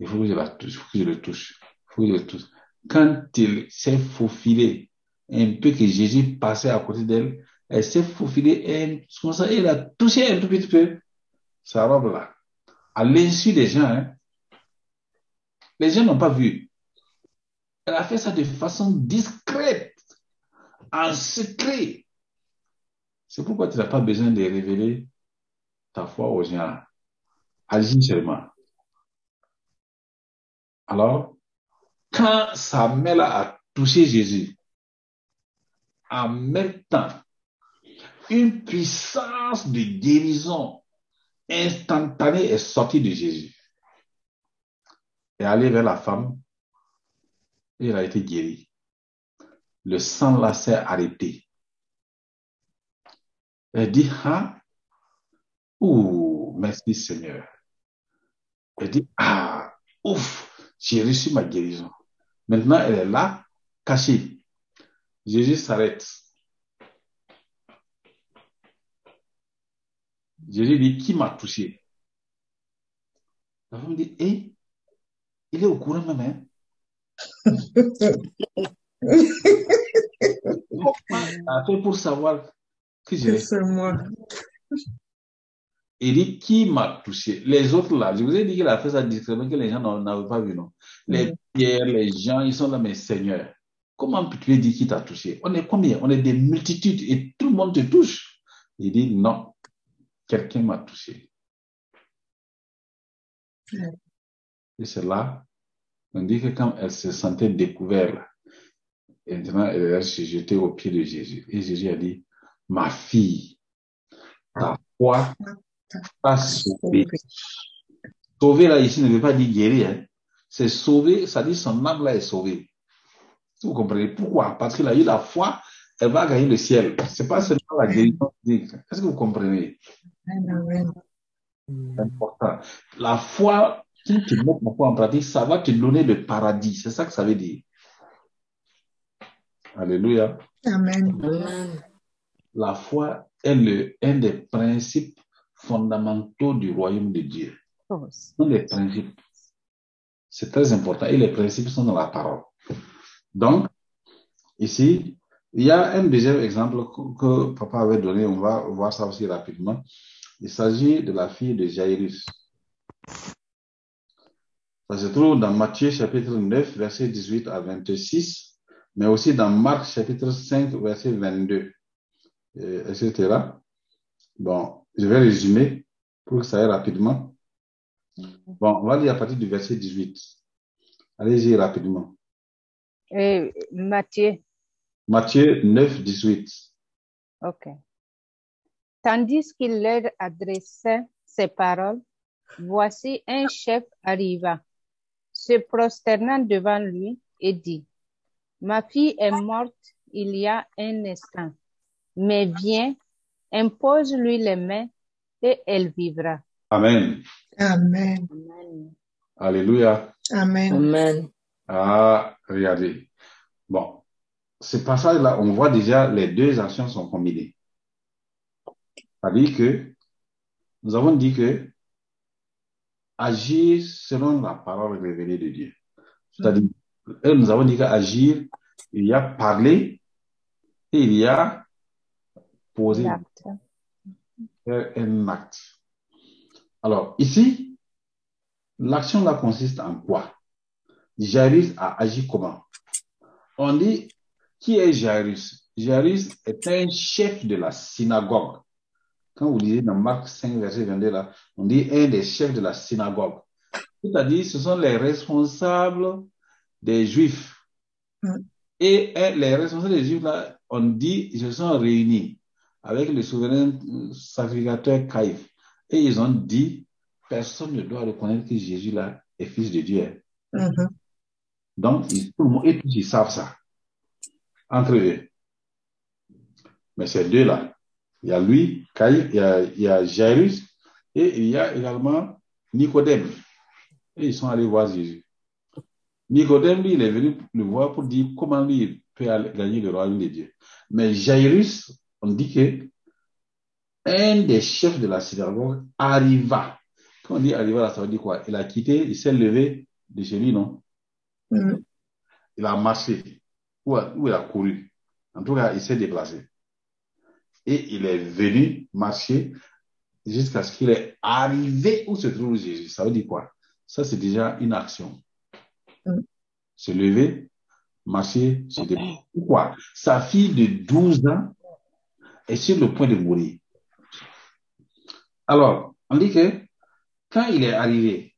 Speaker 1: il faut que je la touche, il faut que je le touche, il faut que je le touche. Quand il s'est faufilé, un peu que Jésus passait à côté d'elle, elle s'est faufilée, et comme ça, elle a touché un tout petit peu sa robe là à l'insu des gens. Hein. Les gens n'ont pas vu. Elle a fait ça de façon discrète, en secret. C'est pourquoi tu n'as pas besoin de révéler ta foi aux gens. Agis seulement. Alors, quand sa mère a touché Jésus, en même temps, une puissance de guérison instantanée est sortie de Jésus. Et allée vers la femme, et elle a été guérie. Le sang là s'est arrêté. Elle dit, ah, ouh, merci Seigneur. Elle dit, ah, ouf, j'ai reçu ma guérison. Maintenant, elle est là, cachée. Jésus s'arrête. Jésus dit, qui m'a touché? La femme dit, eh, il est au courant même. Hein? a fait pour savoir que j'ai
Speaker 2: C'est moi.
Speaker 1: Il dit, qui m'a touché? Les autres là, je vous ai dit qu'il a fait ça discrètement, que les gens n'avaient pas vu, non? Les pierres, les gens, ils sont là, mais Seigneur, comment peux-tu dire qui t'a touché? On est combien? On est des multitudes et tout le monde te touche. Il dit, non, quelqu'un m'a touché. Et c'est là, on dit que quand elle se sentait découverte, maintenant elle s'est jetée au pied de Jésus. Et Jésus a dit, ma fille, ta foi t'a sauvée. Sauver là ici ne veut pas dire guérir. Hein. C'est sauver, ça dit son âme là est sauvée. Vous comprenez pourquoi Parce qu'il a eu la foi, elle va gagner le ciel. C'est pas seulement la guérison physique. Est-ce que vous comprenez? C'est important. La foi si tu mets ta foi en pratique, ça va te donner le paradis. C'est ça que ça veut dire. Alléluia.
Speaker 2: Amen.
Speaker 5: Amen.
Speaker 1: La foi est le, un des principes fondamentaux du royaume de Dieu.
Speaker 3: Oh,
Speaker 1: Ce sont les principes. C'est très important. Et les principes sont dans la parole. Donc, ici, il y a un deuxième exemple que, que papa avait donné. On va voir ça aussi rapidement. Il s'agit de la fille de Jairus. Ça se trouve dans Matthieu chapitre 9, verset 18 à 26, mais aussi dans Marc chapitre 5, verset 22, euh, etc. Bon, je vais résumer pour que ça aille rapidement. Bon, on va lire à partir du verset 18. Allez-y rapidement.
Speaker 3: Et Matthieu,
Speaker 1: Matthieu 9, 18.
Speaker 3: ok. Tandis qu'il leur adressait ces paroles, voici un chef arriva, se prosternant devant lui et dit, Ma fille est morte il y a un instant, mais viens, impose-lui les mains et elle vivra.
Speaker 1: Amen.
Speaker 2: Amen.
Speaker 3: Amen.
Speaker 1: Alléluia.
Speaker 2: Amen.
Speaker 5: Amen.
Speaker 1: Ah, regardez. Bon, ce passage-là, on voit déjà les deux actions sont combinées. C'est-à-dire que nous avons dit que agir selon la parole révélée de Dieu. C'est-à-dire, nous avons dit qu'agir, il y a parler et il y a poser faire un acte. Alors, ici, l'action là consiste en quoi? Jairus a agi comment? On dit, qui est Jairus? Jairus est un chef de la synagogue. Quand vous lisez dans Marc 5, verset 22, là, on dit un des chefs de la synagogue. C'est-à-dire, ce sont les responsables des Juifs.
Speaker 2: Mm.
Speaker 1: Et euh, les responsables des Juifs, là, on dit, ils se sont réunis avec le souverain euh, sacrificateur Caïphe. Et ils ont dit, personne ne doit reconnaître que Jésus, là, est fils de Dieu.
Speaker 2: Mhm.
Speaker 1: Donc, ils, tout le monde- et tous, ils savent ça. Entre eux. Mais ces deux-là, il y a lui, Caïphe, il y a, il y a Jairus, et il y a également Nicodème. Et ils sont allés voir Jésus. Nicodème, lui, il est venu le voir pour dire comment lui peut aller gagner le royaume de Dieu. Mais Jairus, on dit que un des chefs de la synagogue arriva. Quand on dit arriva, là, ça veut dire quoi? Il a quitté, il s'est levé de chez lui, non?
Speaker 2: Mhm.
Speaker 1: Il a marché ou, ou il a couru? En tout cas, il s'est déplacé. Et il est venu marcher jusqu'à ce qu'il est arrivé où se trouve Jésus. Ça veut dire quoi? Ça, c'est déjà une action.
Speaker 2: Mm.
Speaker 1: Se lever, marcher, se déplacer. Pourquoi? Sa fille de 12 ans est sur le point de mourir. Alors, on dit que quand il est arrivé,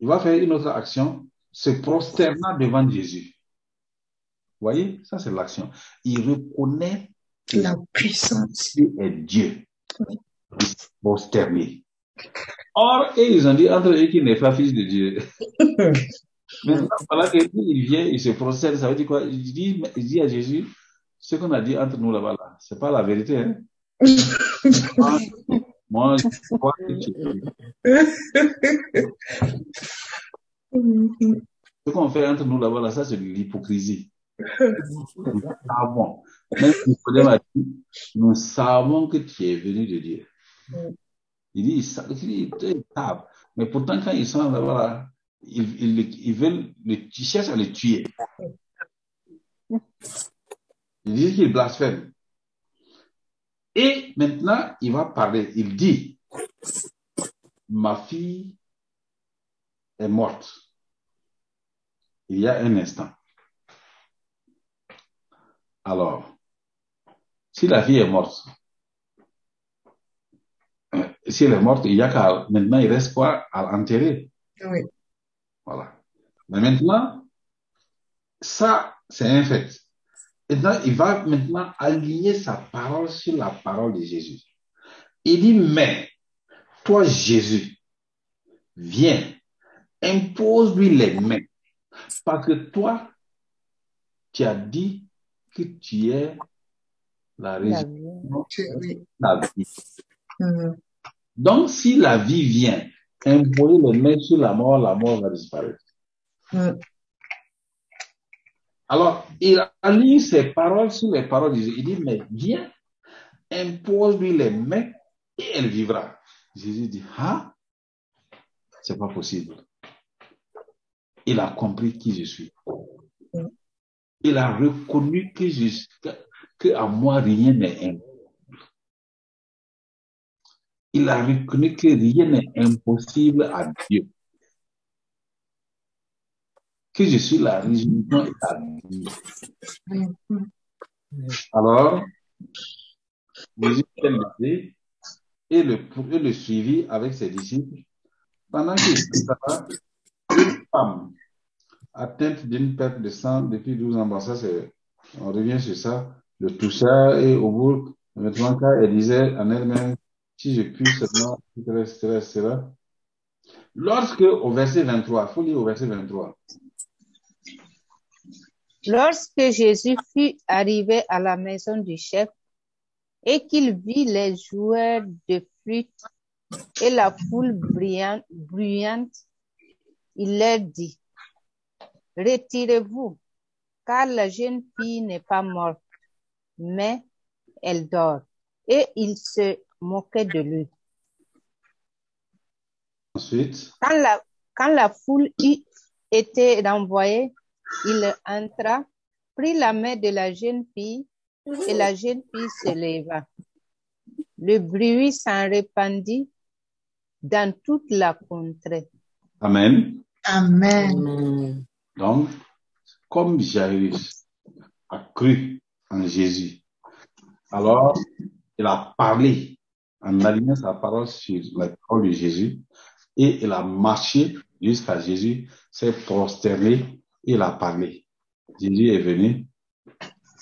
Speaker 1: il va faire une autre action, se prosternant devant Jésus. Vous voyez, ça c'est l'action. Il reconnaît que
Speaker 2: La puissance.
Speaker 1: Est Dieu. Il se prosterne. Or, et ils ont dit entre eux qu'il n'est pas fils de Dieu. Maintenant, voilà que il vient, il se prosterne, ça veut dire quoi? Il dit, il dit à Jésus, ce qu'on a dit entre nous là-bas, là, c'est pas la vérité, hein? Moi, moi, je crois que tu. Ce qu'on fait entre nous là-bas, là, ça, c'est de l'hypocrisie. Nous savons. Même Nicodème a dit, nous savons que tu es venu de Dieu. Il dit, il savent. Mais pourtant, quand ils sont là-bas, là, ils, ils, ils veulent, le, ils cherchent à le tuer. Ils disent qu'il blasphème. Et maintenant, il va parler. Il dit, ma fille est morte. Il y a un instant. Alors, si la fille est morte, euh, si elle est morte, il y a qu'à, maintenant, il reste quoi? À l'enterrer.
Speaker 2: Oui.
Speaker 1: Voilà. Mais maintenant, ça, c'est un fait. Maintenant, il va maintenant aligner sa parole sur la parole de Jésus. Il dit, mais, toi, Jésus, viens, impose-lui les mains. Parce que toi, tu as dit que tu es la
Speaker 2: Oui.
Speaker 1: la vie.
Speaker 2: Mhm.
Speaker 1: Donc, si la vie vient, imposer les mains sur la mort, la mort va disparaître.
Speaker 2: Mm.
Speaker 1: Alors, il aligne ses paroles sur les paroles de Jésus. Il dit, mais viens, impose-lui les mains et elle vivra. Jésus dit, ah, c'est pas possible. Il a compris qui je suis. Il a reconnu que, que à moi rien n'est impossible. Il a reconnu que rien n'est impossible à Dieu. Que je suis la vie.
Speaker 2: Mm.
Speaker 1: Alors, Jésus s'est levé et le, et le suivit avec ses disciples. Pendant qu'il était là, une femme atteinte d'une perte de sang depuis 12 ans, bon, ça c'est, on revient sur ça, le toucha et au bout, maintenant elle disait en elle-même, si je puis seulement, etc., etc., etc. Lorsque, au verset 23, faut lire au verset 23.
Speaker 3: Lorsque Jésus fut arrivé à la maison du chef et qu'il vit les joueurs de flûte et la foule bruyante, bruyante, il leur dit, Retirez-vous, car la jeune fille n'est pas morte, mais elle dort. Et il se moquait de lui.
Speaker 1: Ensuite,
Speaker 3: Quand la, quand la foule eut été renvoyée, il entra, prit la main de la jeune fille, et la jeune fille se leva. Le bruit s'en répandit dans toute la contrée.
Speaker 1: Amen.
Speaker 2: Amen.
Speaker 4: Amen.
Speaker 1: Donc, comme Jairus a cru en Jésus, alors il a parlé en alignant sa parole sur la parole de Jésus et il a marché jusqu'à Jésus, s'est prosterné il a parlé. Jésus est venu.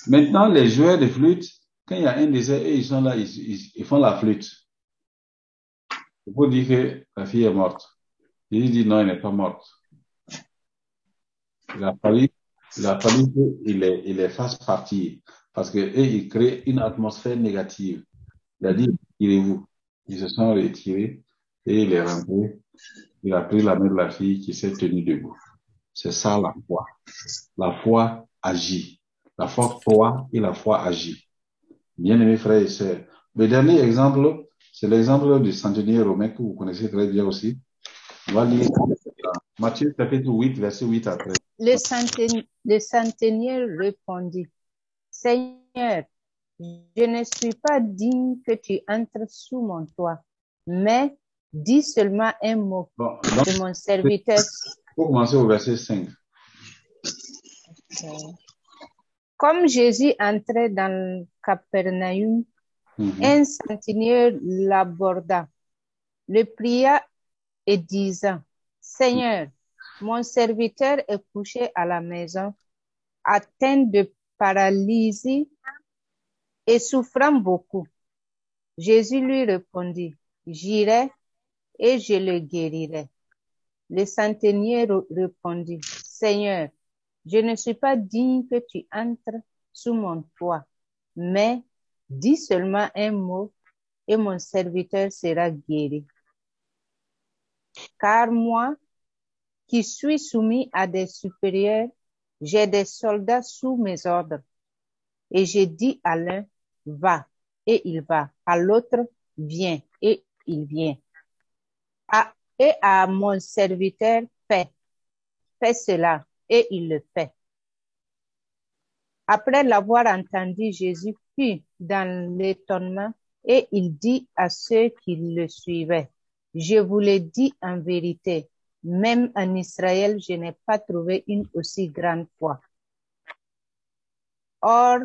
Speaker 1: Maintenant, les joueurs de flûte, quand il y a un désert ils sont là, ils font la flûte. Il faut dire que la fille est morte. Jésus dit non, elle n'est pas morte. Il a fallu, il a fallu qu'il les, il les fasse partir. Parce que eux, ils créent une atmosphère négative. Il a dit, retirez-vous. Ils se sont retirés et il est rentré. Il a pris la main de la fille qui s'est tenue debout. C'est ça la foi. La foi agit. La foi croit et la foi agit. Bien-aimés frères et sœurs. Le dernier exemple, c'est l'exemple du centenier romain que vous connaissez très bien aussi. On va lire Matthieu chapitre 8, verset 8 à 13.
Speaker 3: Le centenier, le centenier répondit, Seigneur, je ne suis pas digne que tu entres sous mon toit, mais dis seulement un mot
Speaker 1: Bon, donc,
Speaker 3: de mon serviteur.
Speaker 1: pour commencer au verset 5.
Speaker 3: Comme Jésus entrait dans Capernaum,
Speaker 1: Mhm.
Speaker 3: un centenier l'aborda, le pria et disant, Seigneur, mon serviteur est couché à la maison, atteint de paralysie et souffrant beaucoup. Jésus lui répondit, J'irai et je le guérirai. Le centenier répondit, Seigneur, je ne suis pas digne que tu entres sous mon toit, mais dis seulement un mot et mon serviteur sera guéri. Car moi, qui suis soumis à des supérieurs, j'ai des soldats sous mes ordres. Et je dis à l'un, va, et il va. À l'autre, viens, et il vient. Et à mon serviteur, fais, fais cela, et il le fait. Après l'avoir entendu, Jésus fut dans l'étonnement et il dit à ceux qui le suivaient, je vous le dis en vérité, même en Israël, je n'ai pas trouvé une aussi grande foi. Or,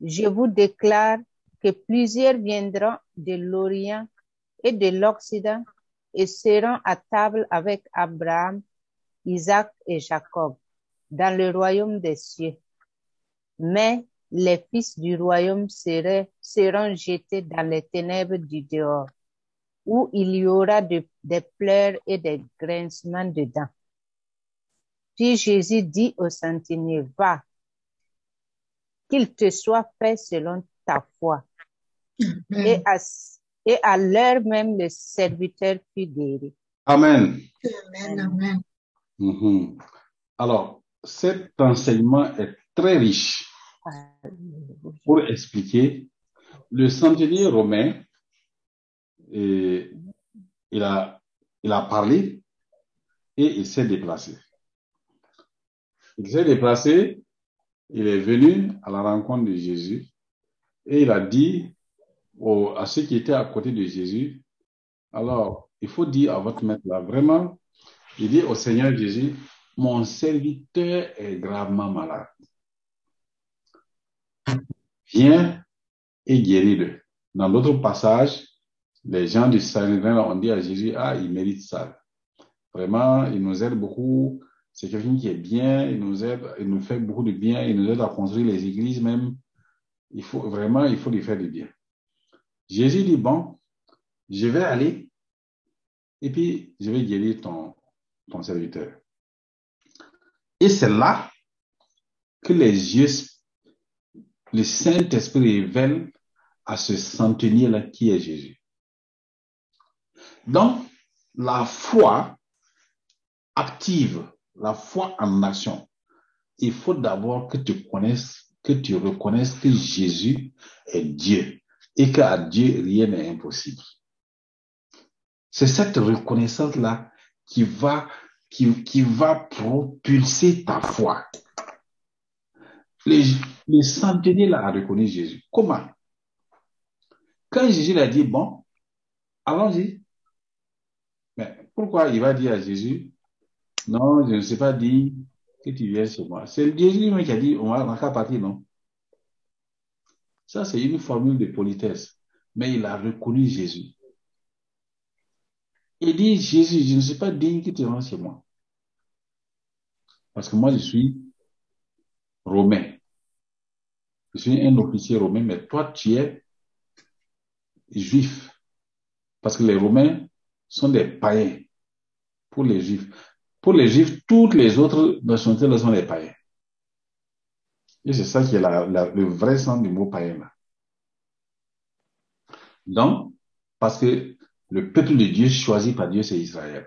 Speaker 3: je vous déclare que plusieurs viendront de l'Orient et de l'Occident et seront à table avec Abraham, Isaac et Jacob dans le royaume des cieux. Mais les fils du royaume seront jetés dans les ténèbres du dehors, où il y aura de- des pleurs et des grincements de dents. Puis Jésus dit au centenier, va, qu'il te soit fait selon ta foi. Et et à l'heure même, le serviteur fut guéri.
Speaker 1: Amen.
Speaker 2: Amen. Amen.
Speaker 1: Mhm. Alors, cet enseignement est très riche pour expliquer le centenier romain. Et il a, il a parlé et il s'est déplacé. Il s'est déplacé, il est venu à la rencontre de Jésus et il a dit aux- à ceux qui étaient à côté de Jésus, alors, il faut dire à votre maître là, vraiment, il dit au Seigneur Jésus, mon serviteur est gravement malade. Viens et guéris-le. Dans d'autres passages, les gens du Sanhédrin ont dit à Jésus, ah, il mérite ça. Vraiment, il nous aide beaucoup. C'est quelqu'un qui est bien, il nous aide, il nous fait beaucoup de bien, il nous aide à construire les églises même. Il faut vraiment, il faut lui faire du bien. Jésus dit, bon, je vais aller et puis je vais guérir ton, ton serviteur. Et c'est là que les yeux, le Saint-Esprit révèle à ce centenier-là qui est Jésus. Donc, la foi active, la foi en action, il faut d'abord que tu connaisses, que tu reconnaisses que Jésus est Dieu et qu'à Dieu rien n'est impossible. C'est cette reconnaissance-là qui va, qui, qui va propulser ta foi. Le, le centenier là a reconnu Jésus. Comment? Quand Jésus l'a dit, bon, allons-y. Mais pourquoi il va dire à Jésus, non, je ne sais pas dire que tu viens chez moi. C'est Jésus lui-même qui a dit, on va, on va partir, non? Ça, c'est une formule de politesse. Mais il a reconnu Jésus. Il dit, Jésus, je ne suis pas digne que tu rentres chez moi. Parce que moi, je suis romain. Je suis un officier romain, mais toi, tu es juif. Parce que les Romains sont des païens pour les juifs. Pour les juifs, toutes les autres nationalités sont des païens. Et c'est ça qui est le vrai sens du mot païen. Donc, parce que le peuple de Dieu choisi par Dieu, c'est Israël.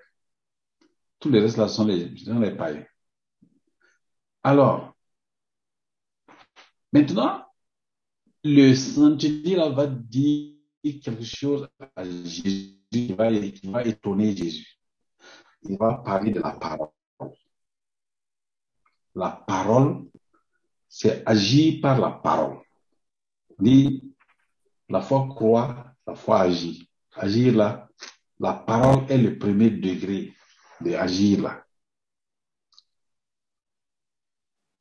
Speaker 1: Tous les restes là sont les, sont les païens. Alors, maintenant, le centenier là va dire quelque chose à Jésus qui va étonner Jésus. Il va parler de la parole. La parole, c'est agir par la parole. La foi croit, la foi agit. Agir là, la parole est le premier degré de agir là.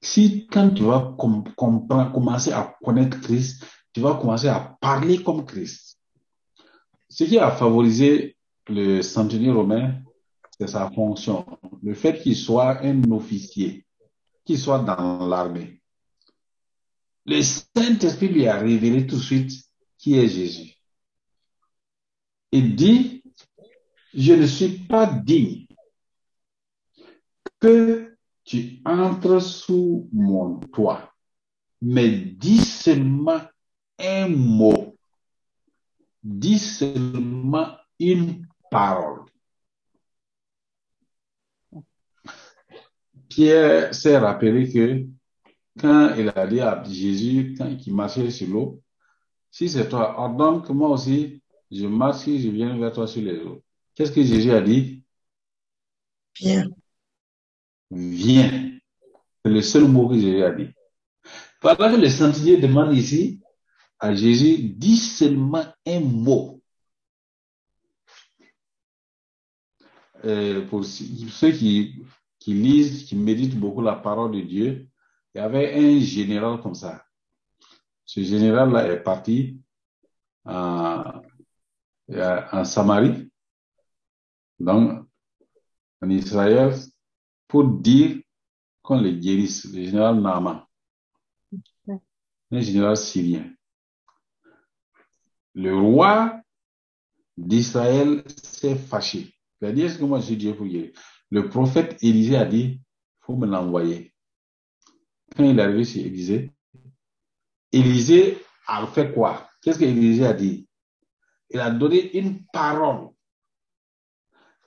Speaker 1: Si quand tu vas com comprendre, commencer à connaître Christ, tu vas commencer à parler comme Christ. Ce qui a favorisé le centenier romain, c'est sa fonction. Le fait qu'il soit un officier, qu'il soit dans l'armée. Le Saint-Esprit lui a révélé tout de suite qui est Jésus. Il dit, je ne suis pas digne que tu entres sous mon toit, mais dis seulement un mot, dis seulement une parole. Pierre s'est rappelé que quand il a dit à Jésus, quand il marchait sur l'eau, si c'est toi, ordonne que moi aussi, je marche et je viens vers toi sur les eaux. Qu'est-ce que Jésus a dit?
Speaker 2: Viens.
Speaker 1: Viens. C'est le seul mot que Jésus a dit. Pendant que le centenier demande ici à Jésus, dis seulement un mot. Euh, pour ceux qui, qui lisent, qui méditent beaucoup la parole de Dieu, il y avait un général comme ça. Ce général-là est parti en, en Samarie, donc en Israël, pour dire qu'on le guérisse, le général Naaman, un général syrien. Le roi d'Israël s'est fâché. Il a dit, est-ce que moi je suis Dieu pour guérir? Le prophète Élisée a dit, faut me l'envoyer. Quand il est arrivé chez Élisée, Élisée a fait quoi? Qu'est-ce que Élisée a dit? Il a donné une parole.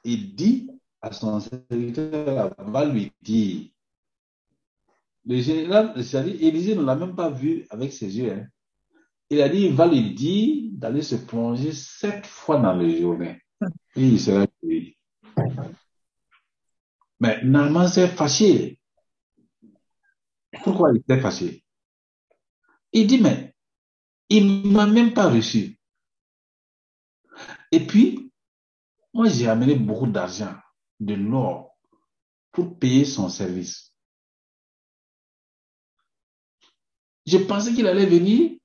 Speaker 1: il dit à son serviteur, va lui dire. Le général, c'est-à-dire, Élisée ne l'a même pas vu avec ses yeux. hein. Il a dit, il va lui dire d'aller se plonger sept fois dans la journée. Et il sera guéri. Mais Naaman s'est fâché. Pourquoi il s'est fâché? Il dit, mais il m'a même pas reçu. Et puis, moi, j'ai amené beaucoup d'argent, de l'or, pour payer son service. Je pensais qu'il allait venir,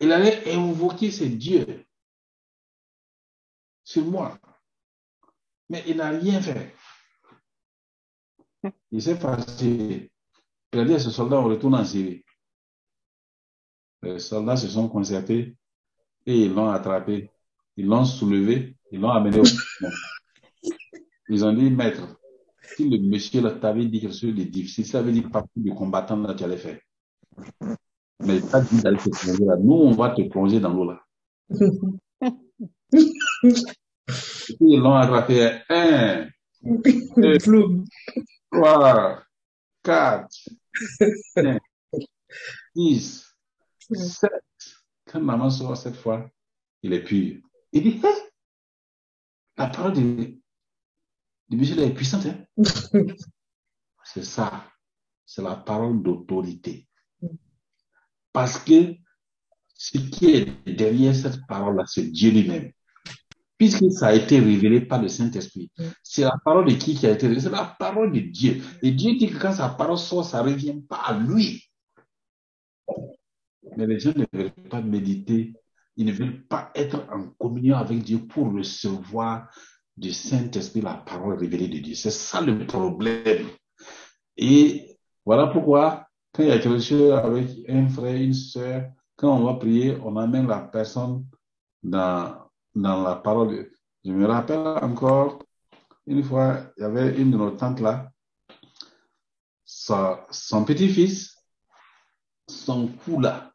Speaker 1: il allait invoquer ses dieux sur moi. Mais il n'a rien fait. Il s'est fâché. Il a dit à ce soldat, on retourne en Syrie. Les soldats se sont concertés et ils l'ont attrapé. Ils l'ont soulevé, ils l'ont amené au. Ils ont dit, maître, si le monsieur t'avait dit quelque chose de difficile, ça veut dire partie du combattant là, tu allais faire. Mais pas dit d'aller te plonger là. Nous, on va te plonger dans l'eau là. Ils l'ont attrapé. Un,
Speaker 2: Ploum.
Speaker 1: trois, quatre, cinq, six, sept. Quand maman sort cette fois, il est pur. Il dit, Hein? la parole de, de monsieur là est puissante. Hein? C'est ça. C'est la parole d'autorité. Parce que ce qui est derrière cette parole-là, c'est Dieu lui-même. Puisque ça a été révélé par le Saint-Esprit. C'est la parole de qui qui a été révélée? C'est la parole de Dieu. Et Dieu dit que quand sa parole sort, ça ne revient pas à lui. Mais les gens ne veulent pas méditer. Ils ne veulent pas être en communion avec Dieu pour recevoir du Saint-Esprit la parole révélée de Dieu. C'est ça le problème. Et voilà pourquoi, quand il y a quelque chose avec un frère, une sœur, quand on va prier, on amène la personne dans, dans la parole. Je me rappelle encore, une fois, il y avait une de nos tantes là, son petit-fils, son cou là,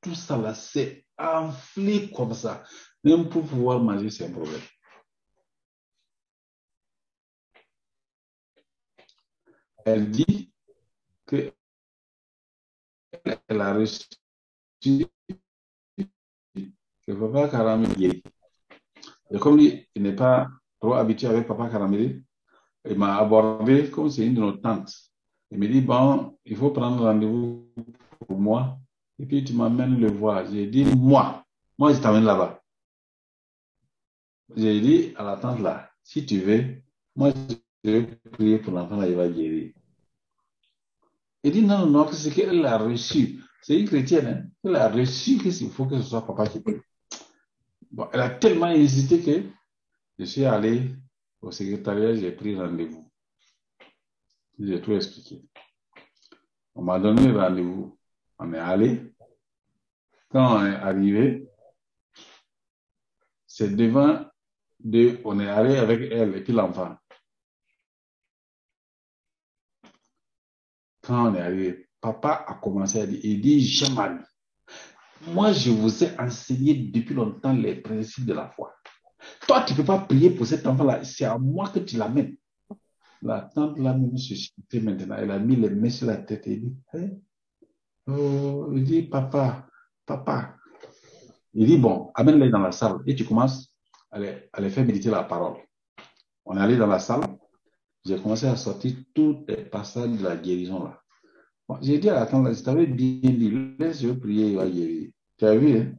Speaker 1: tout ça là, c'est enflé comme ça. Même pour pouvoir manger, c'est un problème. Elle dit que elle a reçu que Papa Karamé guérit. Et comme il n'est pas trop habitué avec Papa Karamé, il m'a abordé comme c'est une de nos tantes. Il me dit, bon, il faut prendre rendez-vous pour moi. Et puis tu m'amènes le voir. J'ai dit, moi, moi je t'amène là-bas. J'ai dit à la tante là, si tu veux, moi je vais prier pour l'enfant là, il va guérir. Il dit, non, non, non, c'est qu'elle a reçu. C'est une chrétienne, hein? Elle a reçu qu'il faut que ce soit papa qui prie. Elle a tellement hésité que je suis allé au secrétariat, j'ai pris rendez-vous. J'ai tout expliqué. On m'a donné rendez-vous. On est allé. Quand on est arrivé, c'est devant de, on est allé avec elle et puis l'enfant. Quand on est arrivé, papa a commencé à dire, il dit, Jean-Marie, moi je vous ai enseigné depuis longtemps les principes de la foi. Toi, tu ne peux pas prier pour cet enfant-là, c'est à moi que tu l'amènes. La tante l'a même suscité maintenant, elle a mis les mains sur la tête et dit, Hein? oh, il dit, papa, papa. Il dit, bon, amène-les dans la salle et tu commences à les faire méditer la parole. On est allé dans la salle, j'ai commencé à sortir tous les passages de la guérison là. J'ai dit à la là, je t'avais bien dit, laisse-le prier, il va guérir. Tu as vu, hein?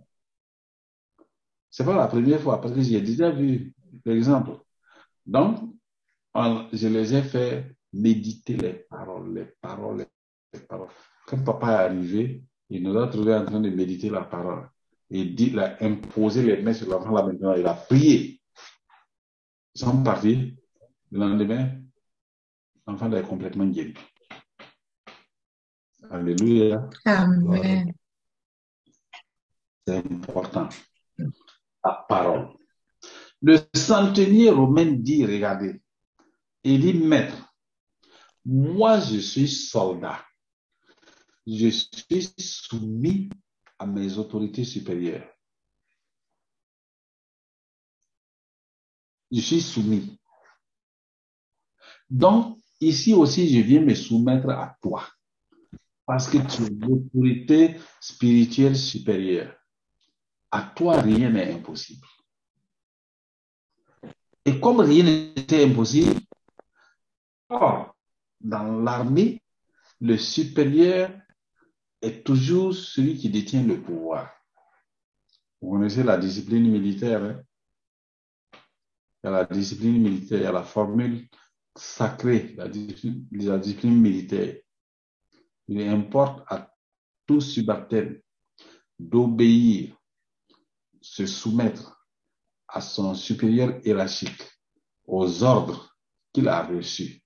Speaker 1: C'est pas la première fois, parce que j'ai déjà vu l'exemple. Donc, on- je les ai fait méditer les paroles, les paroles, les paroles. Quand papa est arrivé, il nous a trouvé en train de méditer la parole. Il dit, il a imposé les mains sur l'enfant là maintenant, il a prié. Ils sont partis. Le lendemain, l'enfant est complètement guéri. Alléluia.
Speaker 2: Amen.
Speaker 1: C'est important. La parole. Le centenier romain dit, regardez, il dit, maître, moi je suis soldat. Je suis soumis à mes autorités supérieures. Je suis soumis. Donc, ici aussi, je viens me soumettre à toi. Parce que tu es l'autorité spirituelle supérieure. À toi, rien n'est impossible. Et comme rien n'était impossible, dans l'armée, le supérieur est toujours celui qui détient le pouvoir. Vous connaissez la discipline militaire. Hein? Il y a la discipline militaire, il y a la formule sacrée, la la discipline militaire. Il importe à tout subalterne d'obéir, se soumettre à son supérieur hiérarchique, aux ordres qu'il a reçus.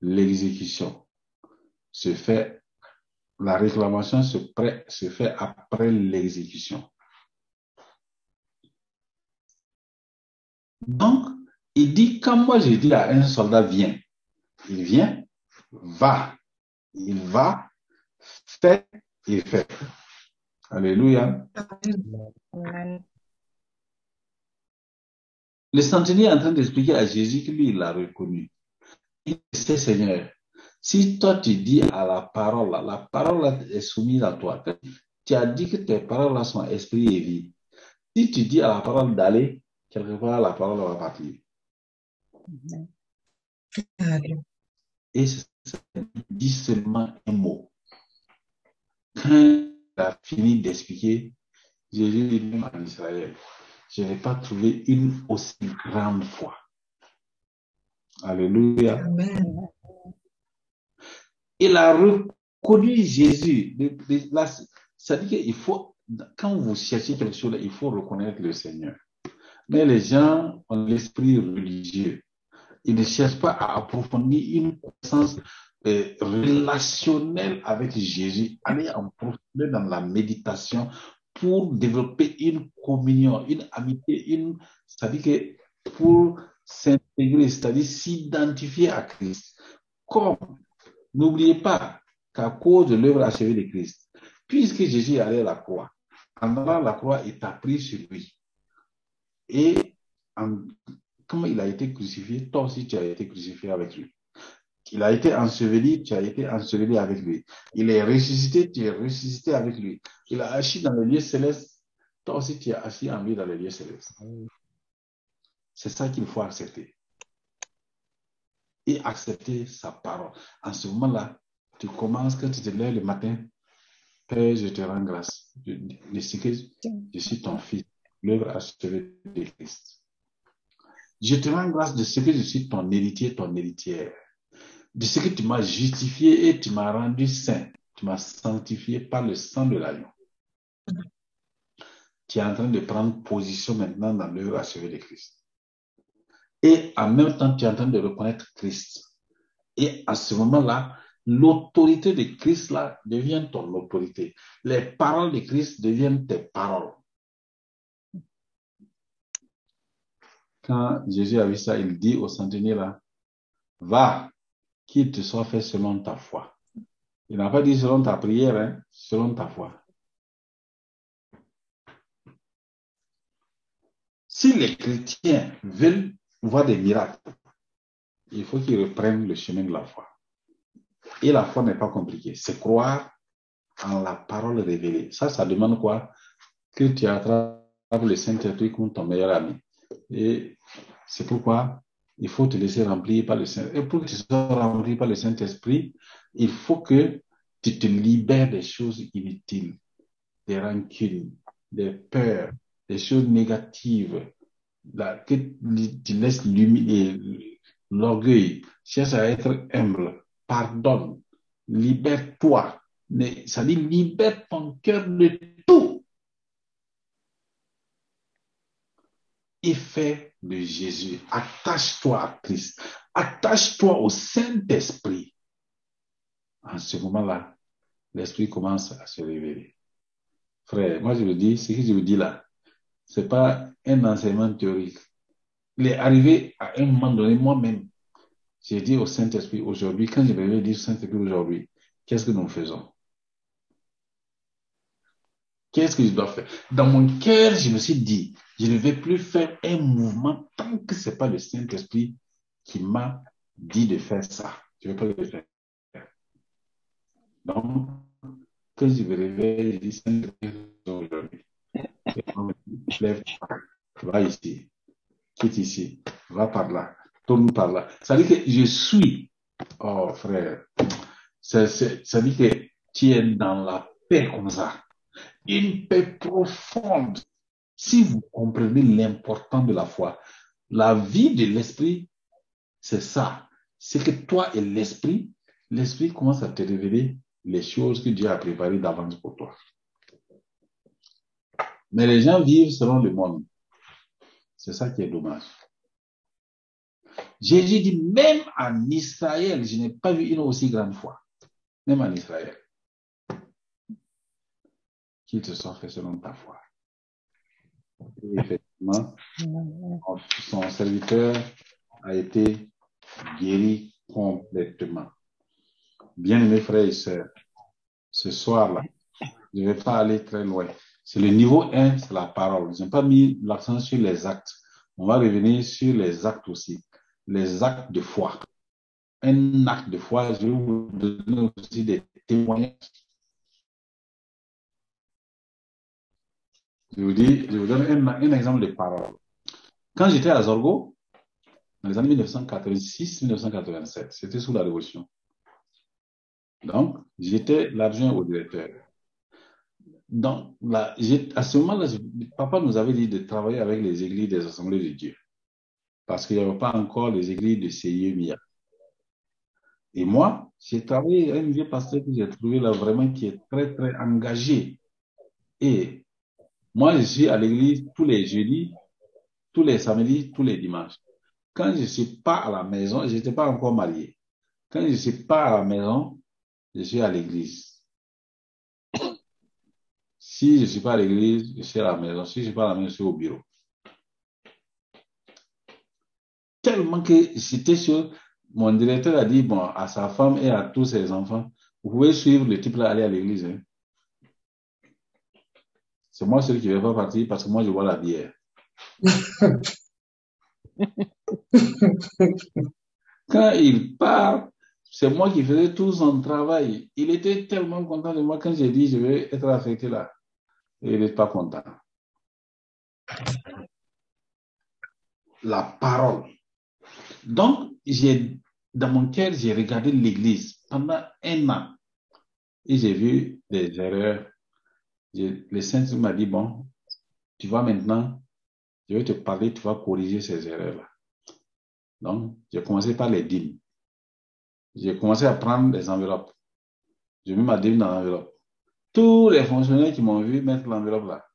Speaker 1: L'exécution se fait, la réclamation se, fait après l'exécution. Donc, il dit, quand moi je dis à un soldat, viens, il vient, va, il va, fait, il fait. Alléluia.
Speaker 3: Amen.
Speaker 1: Le centenier est en train d'expliquer à Jésus que lui, il l'a reconnu. Il dit, Seigneur, si toi tu dis à la parole, la parole est soumise à toi. Tu as dit que tes paroles là sont esprit et vie. Si tu dis à la parole d'aller, quelque part la parole va partir. Et c'est dit seulement un mot. Quand il a fini d'expliquer, Jésus dit même en Israël, je n'ai pas trouvé une aussi grande foi. Alléluia.
Speaker 2: Amen.
Speaker 1: Il a reconnu Jésus. Ça dit qu'il faut, quand vous cherchez quelque chose, il faut reconnaître le Seigneur. Mais les gens ont l'esprit religieux. Ils ne cherchent pas à approfondir une connaissance euh, relationnelle avec Jésus, aller en profondeur dans la méditation pour développer une communion, une amitié, une, c'est-à-dire que pour s'intégrer, c'est-à-dire s'identifier à Christ. Comme, n'oubliez pas qu'à cause de l'œuvre achevée de Christ, puisque Jésus allait à la croix, en allant à la croix, il t'a pris sur lui. Et en, comme il a été crucifié, toi aussi tu as été crucifié avec lui. Il a été enseveli, tu as été enseveli avec lui. Il est ressuscité, tu es ressuscité avec lui. Il a assis dans les lieux célestes, toi aussi tu es assis en lui dans les lieux célestes. C'est ça qu'il faut accepter. Et accepter sa parole. En ce moment-là, tu commences, quand tu te lèves le matin, Père, je te rends grâce je suis ton fils, l'œuvre achevée de Christ. Je te rends grâce de ce que je suis ton héritier, ton héritière, de ce que tu m'as justifié et tu m'as rendu saint, tu m'as sanctifié par le sang de l'agneau. Tu es en train de prendre position maintenant dans l'œuvre achevée de Christ. Et en même temps, tu es en train de reconnaître Christ. Et à ce moment-là, l'autorité de Christ là devient ton autorité. Les paroles de Christ deviennent tes paroles. Quand Jésus a vu ça, il dit au centenier va, qu'il te soit fait selon ta foi. Il n'a pas dit selon ta prière, hein, selon ta foi. Si les chrétiens veulent voir des miracles, il faut qu'ils reprennent le chemin de la foi. Et la foi n'est pas compliquée. C'est croire en la parole révélée. Ça, ça demande quoi? Que tu attrapes le Saint-Esprit comme ton meilleur ami. Et c'est pourquoi il faut te laisser remplir par le Saint-Esprit. Et pour que tu sois rempli par le Saint-Esprit, il faut que tu te libères des choses inutiles, des rancunes, des peurs, des choses négatives, là, que tu laisses l'orgueil, cherche à être humble, pardonne, libère-toi, mais ça dit libère ton cœur de tout et fais de Jésus. Attache-toi à Christ, attache-toi au Saint-Esprit. En ce moment-là, l'Esprit commence à se révéler. Frère, moi je vous dis, ce que je vous dis là, c'est pas un enseignement théorique. Il est arrivé à un moment donné, moi-même, j'ai dit au Saint-Esprit aujourd'hui, quand je vais dire au Saint-Esprit aujourd'hui, qu'est-ce que nous faisons? Qu'est-ce que je dois faire? Dans mon cœur, je me suis dit, je ne vais plus faire un mouvement tant que ce n'est pas le Saint-Esprit qui m'a dit de faire ça. Je ne vais pas le faire. Donc, quand je me réveille, je dis, Seigneur, aujourd'hui. Lève-toi, va ici, quitte ici, va par là, tourne par là. Ça veut dire que je suis, oh frère, ça, ça veut dire que tu es dans la paix comme ça. Une paix profonde. Si vous comprenez l'important de la foi, la vie de l'esprit, c'est ça. C'est que toi et l'esprit, l'esprit commence à te révéler les choses que Dieu a préparées d'avance pour toi. Mais les gens vivent selon le monde. C'est ça qui est dommage. Jésus dit, même en Israël, je n'ai pas vu une aussi grande foi. Même en Israël. Qu'il te soit fait selon ta foi. Effectivement, son serviteur a été guéri complètement. Bien-aimés frères et sœurs, ce soir-là, je ne vais pas aller très loin. C'est le niveau 1, c'est la parole. Je n'ai pas mis l'accent sur les actes. On va revenir sur les actes aussi. Les actes de foi. Un acte de foi, je vais vous donner aussi des témoignages. Je vous dis, je vous donne un, exemple de parole. Quand j'étais à Zorgo, dans les années 1986-1987, c'était sous la Révolution. Donc, j'étais l'adjoint au directeur. Donc, à ce moment-là, papa nous avait dit de travailler avec les églises des assemblées de Dieu. Parce qu'il n'y avait pas encore les églises de CIEMIA. Et moi, j'ai travaillé avec un vieux pasteur que j'ai trouvé là vraiment qui est très, très engagé. Et moi, je suis à l'église tous les jeudis, tous les samedis, tous les dimanches. Quand je ne suis pas à la maison, je n'étais pas encore marié. Quand je ne suis pas à la maison, je suis à l'église. Si je ne suis pas à l'église, je suis à la maison. Si je ne suis pas à la maison, je suis au bureau. Tellement que j'étais sûr, mon directeur a dit bon, à sa femme et à tous ses enfants, vous pouvez suivre le type là aller à l'église. Hein. C'est moi celui qui ne vais pas partir parce que moi je vois la bière. Quand il part, c'est moi qui faisais tout son travail. Il était tellement content de moi quand j'ai dit je vais être affecté là. Et il n'est pas content. La parole. Donc, j'ai, dans mon cœur, j'ai regardé l'église pendant un an. Et j'ai vu des erreurs. Le Saint m'a dit, bon, tu vois maintenant, je vais te parler, tu vas corriger ces erreurs-là. Donc, j'ai commencé par les dîmes. J'ai commencé à prendre des enveloppes. J'ai mis ma dîme dans l'enveloppe. Tous les fonctionnaires qui m'ont vu mettre l'enveloppe là,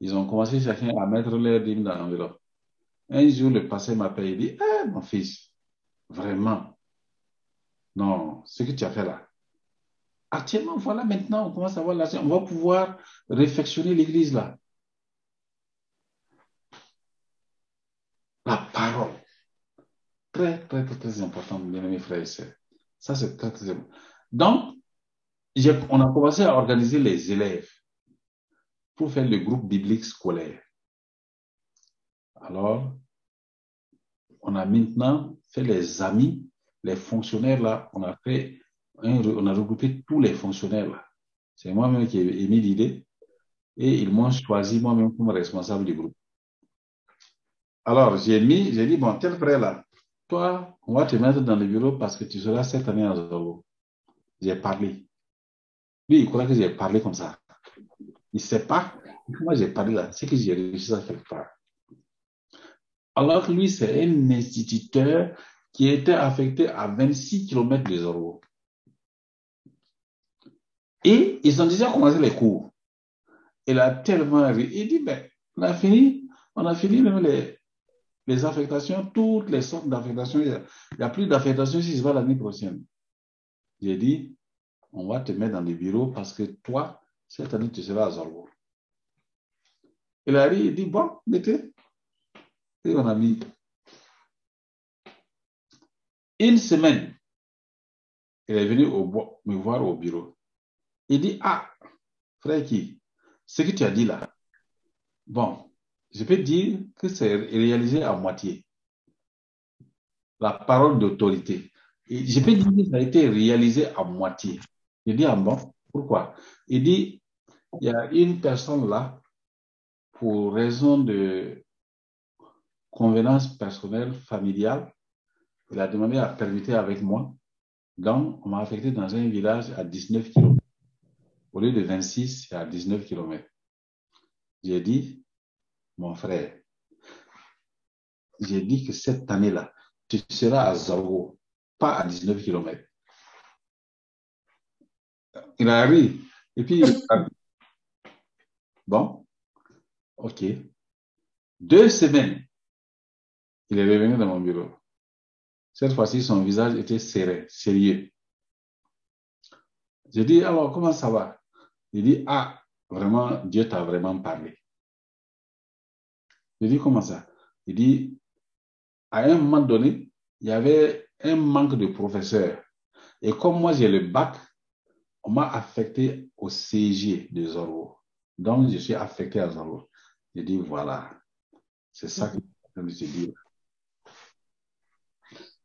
Speaker 1: ils ont commencé chacun à mettre leur dîme dans l'enveloppe. Un jour, le passé m'appelle et dit, eh, mon fils, vraiment, non, ce que tu as fait là. Actuellement, voilà, maintenant, on commence à voir là, on va pouvoir réfectionner l'église là. La parole. Très, très, très, très important, mes frères et sœurs. Ça, c'est très, très important. Donc, on a commencé à organiser les élèves pour faire le groupe biblique scolaire. Alors, on a maintenant fait les amis, les fonctionnaires là, on a fait, on a regroupé tous les fonctionnaires. C'est moi-même qui ai émis l'idée et ils m'ont choisi moi-même comme responsable du groupe. Alors, j'ai mis, j'ai dit, bon, tel frère là, toi, on va te mettre dans le bureau parce que tu seras cette année à Zorgo. J'ai parlé. Lui, il croit que j'ai parlé comme ça. Il ne sait pas comment j'ai parlé là. C'est que j'ai réussi ça quelque part. Alors lui, c'est un instituteur qui était affecté à 26 km de Zorgo. Et ils ont déjà commencé les cours. Il a tellement ri. Il dit, ben, on a fini, on a fini même les, affectations, toutes les sortes d'affectations. Il n'y a, plus d'affectations si je vais l'année prochaine. J'ai dit, on va te mettre dans les bureaux parce que toi, cette année, tu seras à Zorgo. Il a ri, il dit, bon, mettez. Et on a mis une semaine. Il est venu me voir au bureau. Il dit, ah, frère qui, ce que tu as dit là, bon, je peux dire que c'est réalisé à moitié. la parole d'autorité. Je peux dire que ça a été réalisé à moitié. Il dit, ah bon, pourquoi? Il dit, il y a une personne là, pour raison de convenance personnelle, familiale, il a demandé à permuter avec moi. Donc, on m'a affecté dans un village à 19 km. Au lieu de 26, c'est à 19 km. J'ai dit, mon frère, j'ai dit que cette année-là, tu seras à Zawo, pas à 19 km. Il a ri. Et puis, il a bon, ok. Deux semaines, il est revenu dans mon bureau. Cette fois-ci, son visage était serré, sérieux. J'ai dit, alors, comment ça va? Il dit, ah, vraiment, Dieu t'a vraiment parlé. J'ai dit, comment ça? Il dit, à un moment donné, il y avait un manque de professeurs. Et comme moi, j'ai le bac, on m'a affecté au CG de Zorro. Donc, je suis affecté à Zorro. J'ai dit, voilà, c'est ça que je veux dire.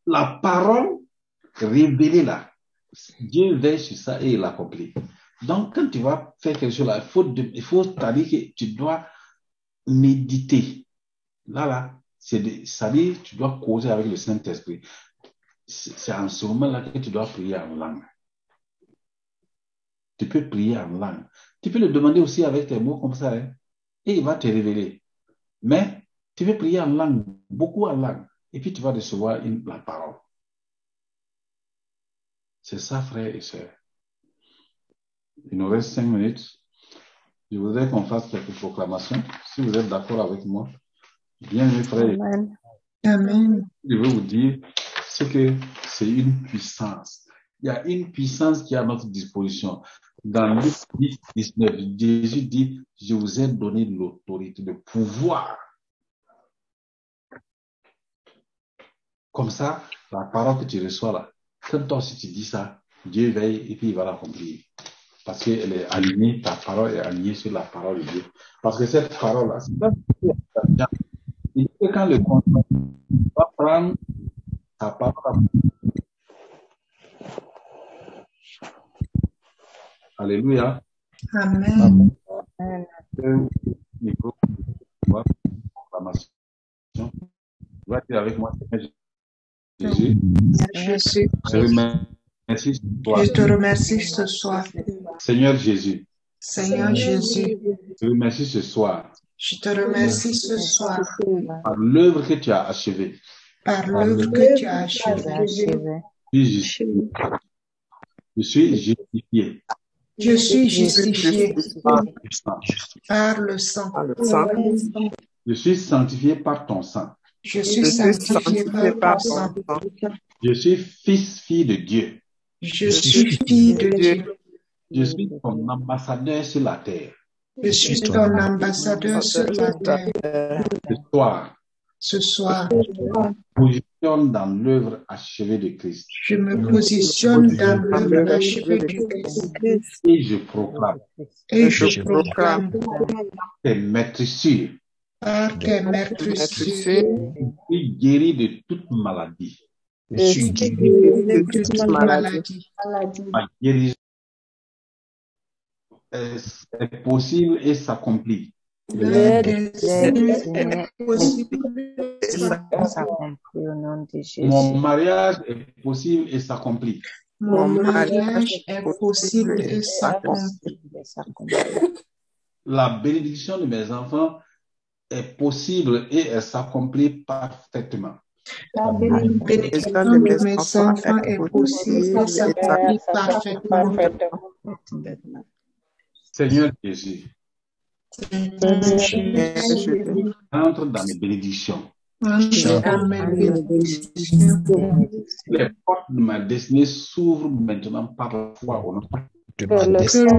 Speaker 1: La parole révélée là, Dieu veille sur ça et il l'accomplit. Donc, quand tu vas faire quelque chose là, il faut, il faut dire que tu dois méditer. Là, là, c'est ça dit, tu dois causer avec le Saint-Esprit. C'est en ce moment-là que tu dois prier en langue. Tu peux prier en langue. Tu peux le demander aussi avec tes mots comme ça, hein, et il va te révéler. Mais tu peux prier en langue, beaucoup en langue, et puis tu vas recevoir la parole. C'est ça, frères et sœurs. Il nous reste cinq minutes. Je voudrais qu'on fasse quelques proclamations. Si vous êtes d'accord avec moi, bien, mes frères.
Speaker 3: Amen.
Speaker 2: Amen.
Speaker 1: Je veux vous dire, c'est que c'est une puissance. Il y a une puissance qui est à notre disposition. Dans Luc 10, 19, Jésus dit, je vous ai donné l'autorité, le pouvoir. Comme ça, la parole que tu reçois là, quand toi si tu dis ça, Dieu veille et puis il va l'accomplir. Parce qu'elle est alignée, ta parole est alignée sur la parole de Dieu. Parce que cette parole-là, c'est pas et quand le contrat va prendre ta parole. Alléluia.
Speaker 2: Amen.
Speaker 1: Micro, proclamation. Tu vas dire avec moi, Seigneur Jésus,
Speaker 2: Jésus,
Speaker 1: je remercie toi.
Speaker 2: je te remercie ce soir.
Speaker 1: Seigneur Jésus,
Speaker 2: Seigneur Jésus,
Speaker 1: je te remercie ce soir
Speaker 2: je te remercie ce soir
Speaker 1: par l'œuvre que tu as achevée.
Speaker 2: par l'œuvre que tu as achevée.
Speaker 3: Achevé.
Speaker 1: Je suis justifié. Je suis justifié
Speaker 2: Je suis justifié
Speaker 1: par
Speaker 2: le sang.
Speaker 1: Je suis sanctifié par ton sang.
Speaker 2: Je suis sanctifié par
Speaker 4: par
Speaker 2: ton sang.
Speaker 4: ton sang.
Speaker 1: Je suis fils, fille de Dieu.
Speaker 2: Je suis fille de Dieu.
Speaker 1: Je suis ton ambassadeur sur la terre.
Speaker 2: Je suis ton ambassadeur sur la terre.
Speaker 1: Ce soir,
Speaker 2: Ce soir,
Speaker 1: positionne dans l'œuvre achevée de Christ.
Speaker 2: je me positionne dans l'œuvre achevée du Christ
Speaker 1: Et je proclame
Speaker 2: et
Speaker 4: Je
Speaker 2: proclame
Speaker 1: tes maîtrisures,
Speaker 2: par tes
Speaker 4: Maîtrisée
Speaker 1: je suis guéri de toute maladie.
Speaker 2: je suis guéri de toute maladie.
Speaker 1: Ma guérison est, possible et s'accomplit.
Speaker 2: Le désir
Speaker 3: Seigneur,
Speaker 2: est possible.
Speaker 3: on s'accomplit au nom de Jésus.
Speaker 1: Mon mariage est possible et s'accomplit.
Speaker 2: Mon mariage est possible et s'accomplit.
Speaker 1: La bénédiction de mes enfants est possible et elle s'accomplit parfaitement.
Speaker 2: La bénédiction de mes enfants est possible et s'accomplit parfaitement.
Speaker 1: Seigneur Jésus, entre dans mes bénédictions. Les portes de ma destinée s'ouvrent maintenant par la foi au nom
Speaker 5: de ma destinée.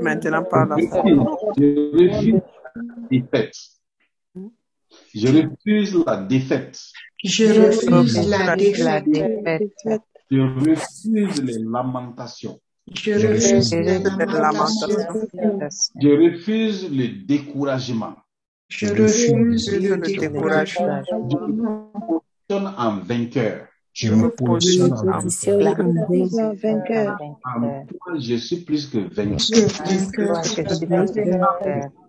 Speaker 4: Maintenant par la foi.
Speaker 1: Je refuse la défaite. Je refuse la défaite.
Speaker 2: Je refuse la défaite.
Speaker 1: Je refuse les lamentations.
Speaker 2: Je refuse.
Speaker 1: Je refuse le découragement.
Speaker 2: Je refuse
Speaker 4: Je
Speaker 2: le découragement.
Speaker 1: Positionne en vainqueur.
Speaker 5: Je me positionne en vainqueur.
Speaker 1: je suis plus que vainqueur.
Speaker 3: Je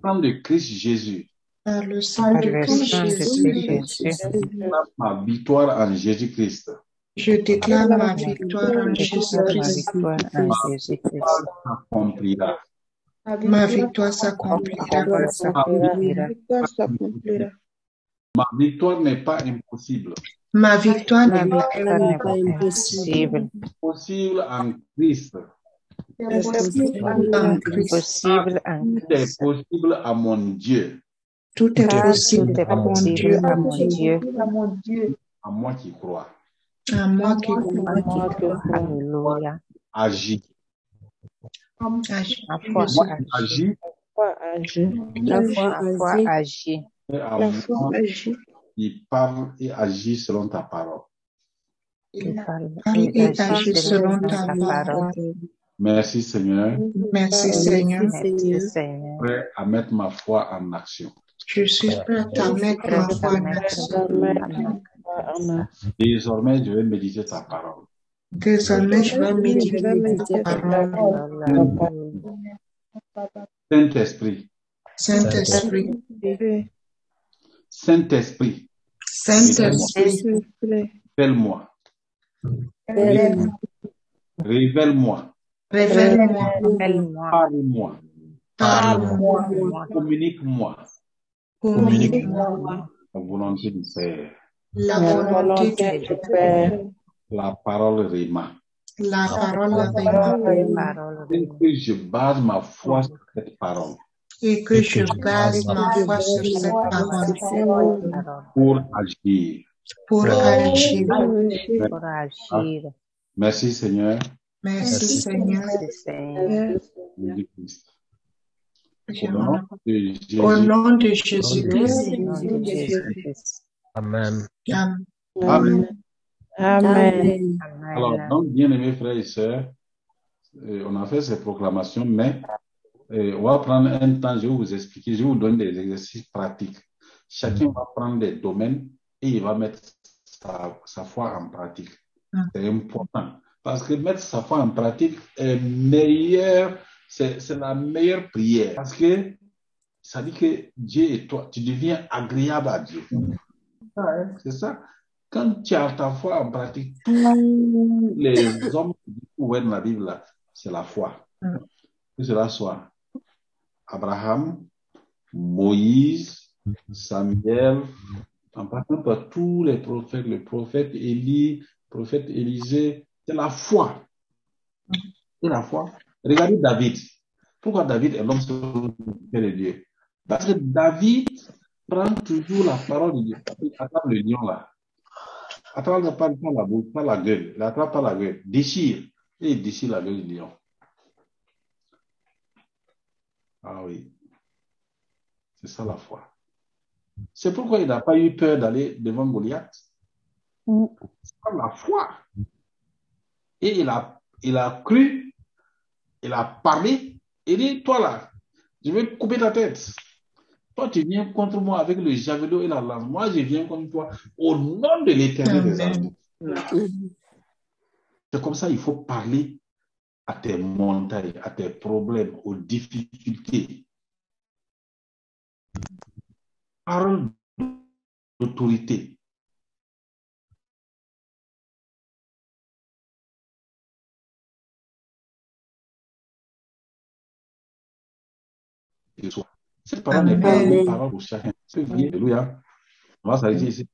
Speaker 1: Par le Christ Jésus,
Speaker 2: par le sang de Christ Jésus.
Speaker 1: Ma victoire en Jésus-Christ.
Speaker 2: Je déclare ma victoire en Jésus-Christ. Ma victoire s'accomplira.
Speaker 1: Ma victoire n'est pas impossible.
Speaker 2: Ma victoire n'est pas
Speaker 3: impossible.
Speaker 1: Possible en Christ.
Speaker 2: en Christ.
Speaker 3: Possible en
Speaker 1: Tout est possible à mon Dieu,
Speaker 2: Tout est possible
Speaker 3: est
Speaker 2: à mon
Speaker 3: possible
Speaker 2: Dieu,
Speaker 3: à mon Dieu.
Speaker 1: à moi qui crois.
Speaker 2: À moi qui
Speaker 3: À
Speaker 2: crois.
Speaker 3: moi qui crois. Alléluia.
Speaker 1: Agis.
Speaker 3: Foi agit.
Speaker 1: agis
Speaker 4: Foi agit.
Speaker 3: La foi agit.
Speaker 4: La foi agit.
Speaker 1: qui parle et agit selon ta parole.
Speaker 3: Il parle et agit selon ta parole.
Speaker 1: Merci Seigneur,
Speaker 2: Merci Seigneur.
Speaker 3: Merci Seigneur.
Speaker 1: prêt à mettre ma foi en action.
Speaker 2: Je suis prête à mettre ma foi en action.
Speaker 1: Désormais, je vais méditer ta parole.
Speaker 2: Désormais, je vais méditer ta parole.
Speaker 1: Saint-Esprit,
Speaker 2: Saint-Esprit,
Speaker 1: Saint-Esprit,
Speaker 2: Saint-Esprit,
Speaker 4: S'il vous plaît.
Speaker 1: révèle-moi, révèle-moi,
Speaker 2: révèle-moi,
Speaker 1: parle-moi,
Speaker 2: parle-moi,
Speaker 1: communique-moi.
Speaker 2: Communique-moi.
Speaker 1: La volonté du Père,
Speaker 2: la volonté du
Speaker 4: Père.
Speaker 1: la parole Réma.
Speaker 2: la parole
Speaker 3: Parole
Speaker 1: Et que je base ma foi sur cette parole
Speaker 2: et que je base ma foi sur cette parole
Speaker 1: pour agir.
Speaker 2: pour agir.
Speaker 3: pour agir.
Speaker 1: Merci Seigneur,
Speaker 2: Merci Seigneur.
Speaker 1: Au nom de Jésus,
Speaker 2: Au nom de
Speaker 3: Au
Speaker 2: Jésus-Christ.
Speaker 5: Amen.
Speaker 2: Amen.
Speaker 1: Amen.
Speaker 4: Amen.
Speaker 1: Alors, donc, bien-aimés frères et sœurs, euh, on a fait ces proclamations, mais euh, on va prendre un temps, je vais vous expliquer, je vais vous donner des exercices pratiques. Chacun va prendre des domaines et il va mettre sa, sa foi en pratique.
Speaker 2: Mm.
Speaker 1: C'est important. Parce que mettre sa foi en pratique est meilleur, c'est c'est la meilleure prière. Parce que ça dit que Dieu et toi, tu deviens agréable à Dieu. C'est ça. Quand tu as ta foi en pratique, tous les hommes qui ouvrent la Bible, c'est la foi.
Speaker 2: Mm.
Speaker 1: Que cela soit Abraham, Moïse, Samuel, en passant par tous les prophètes, le prophète Élie, le prophète Élisée, c'est la foi. C'est la foi. Regardez David. Pourquoi David est l'homme selon le de Dieu? Parce que David prend toujours la parole de Dieu. Attrape le lion là. Attrape pas, pas la bouche, pas la gueule. Il attrape pas la gueule. Déchire. Et il déchire la gueule du lion. Ah oui. C'est ça la foi. C'est pourquoi il n'a pas eu peur d'aller devant Goliath. C'est la foi. Et il a, il a cru, il a parlé, il dit, toi là, je vais couper ta tête. Toi, tu viens contre moi avec le javelot et la lance. Moi, je viens contre toi au nom de l'éternel des armées. C'est comme ça, il faut parler à tes montagnes, à tes problèmes, aux difficultés. Parole d'autorité. Et soit- Cette parole n'est pas une parole pour chacun. Alléluia. On va s'arrêter ici.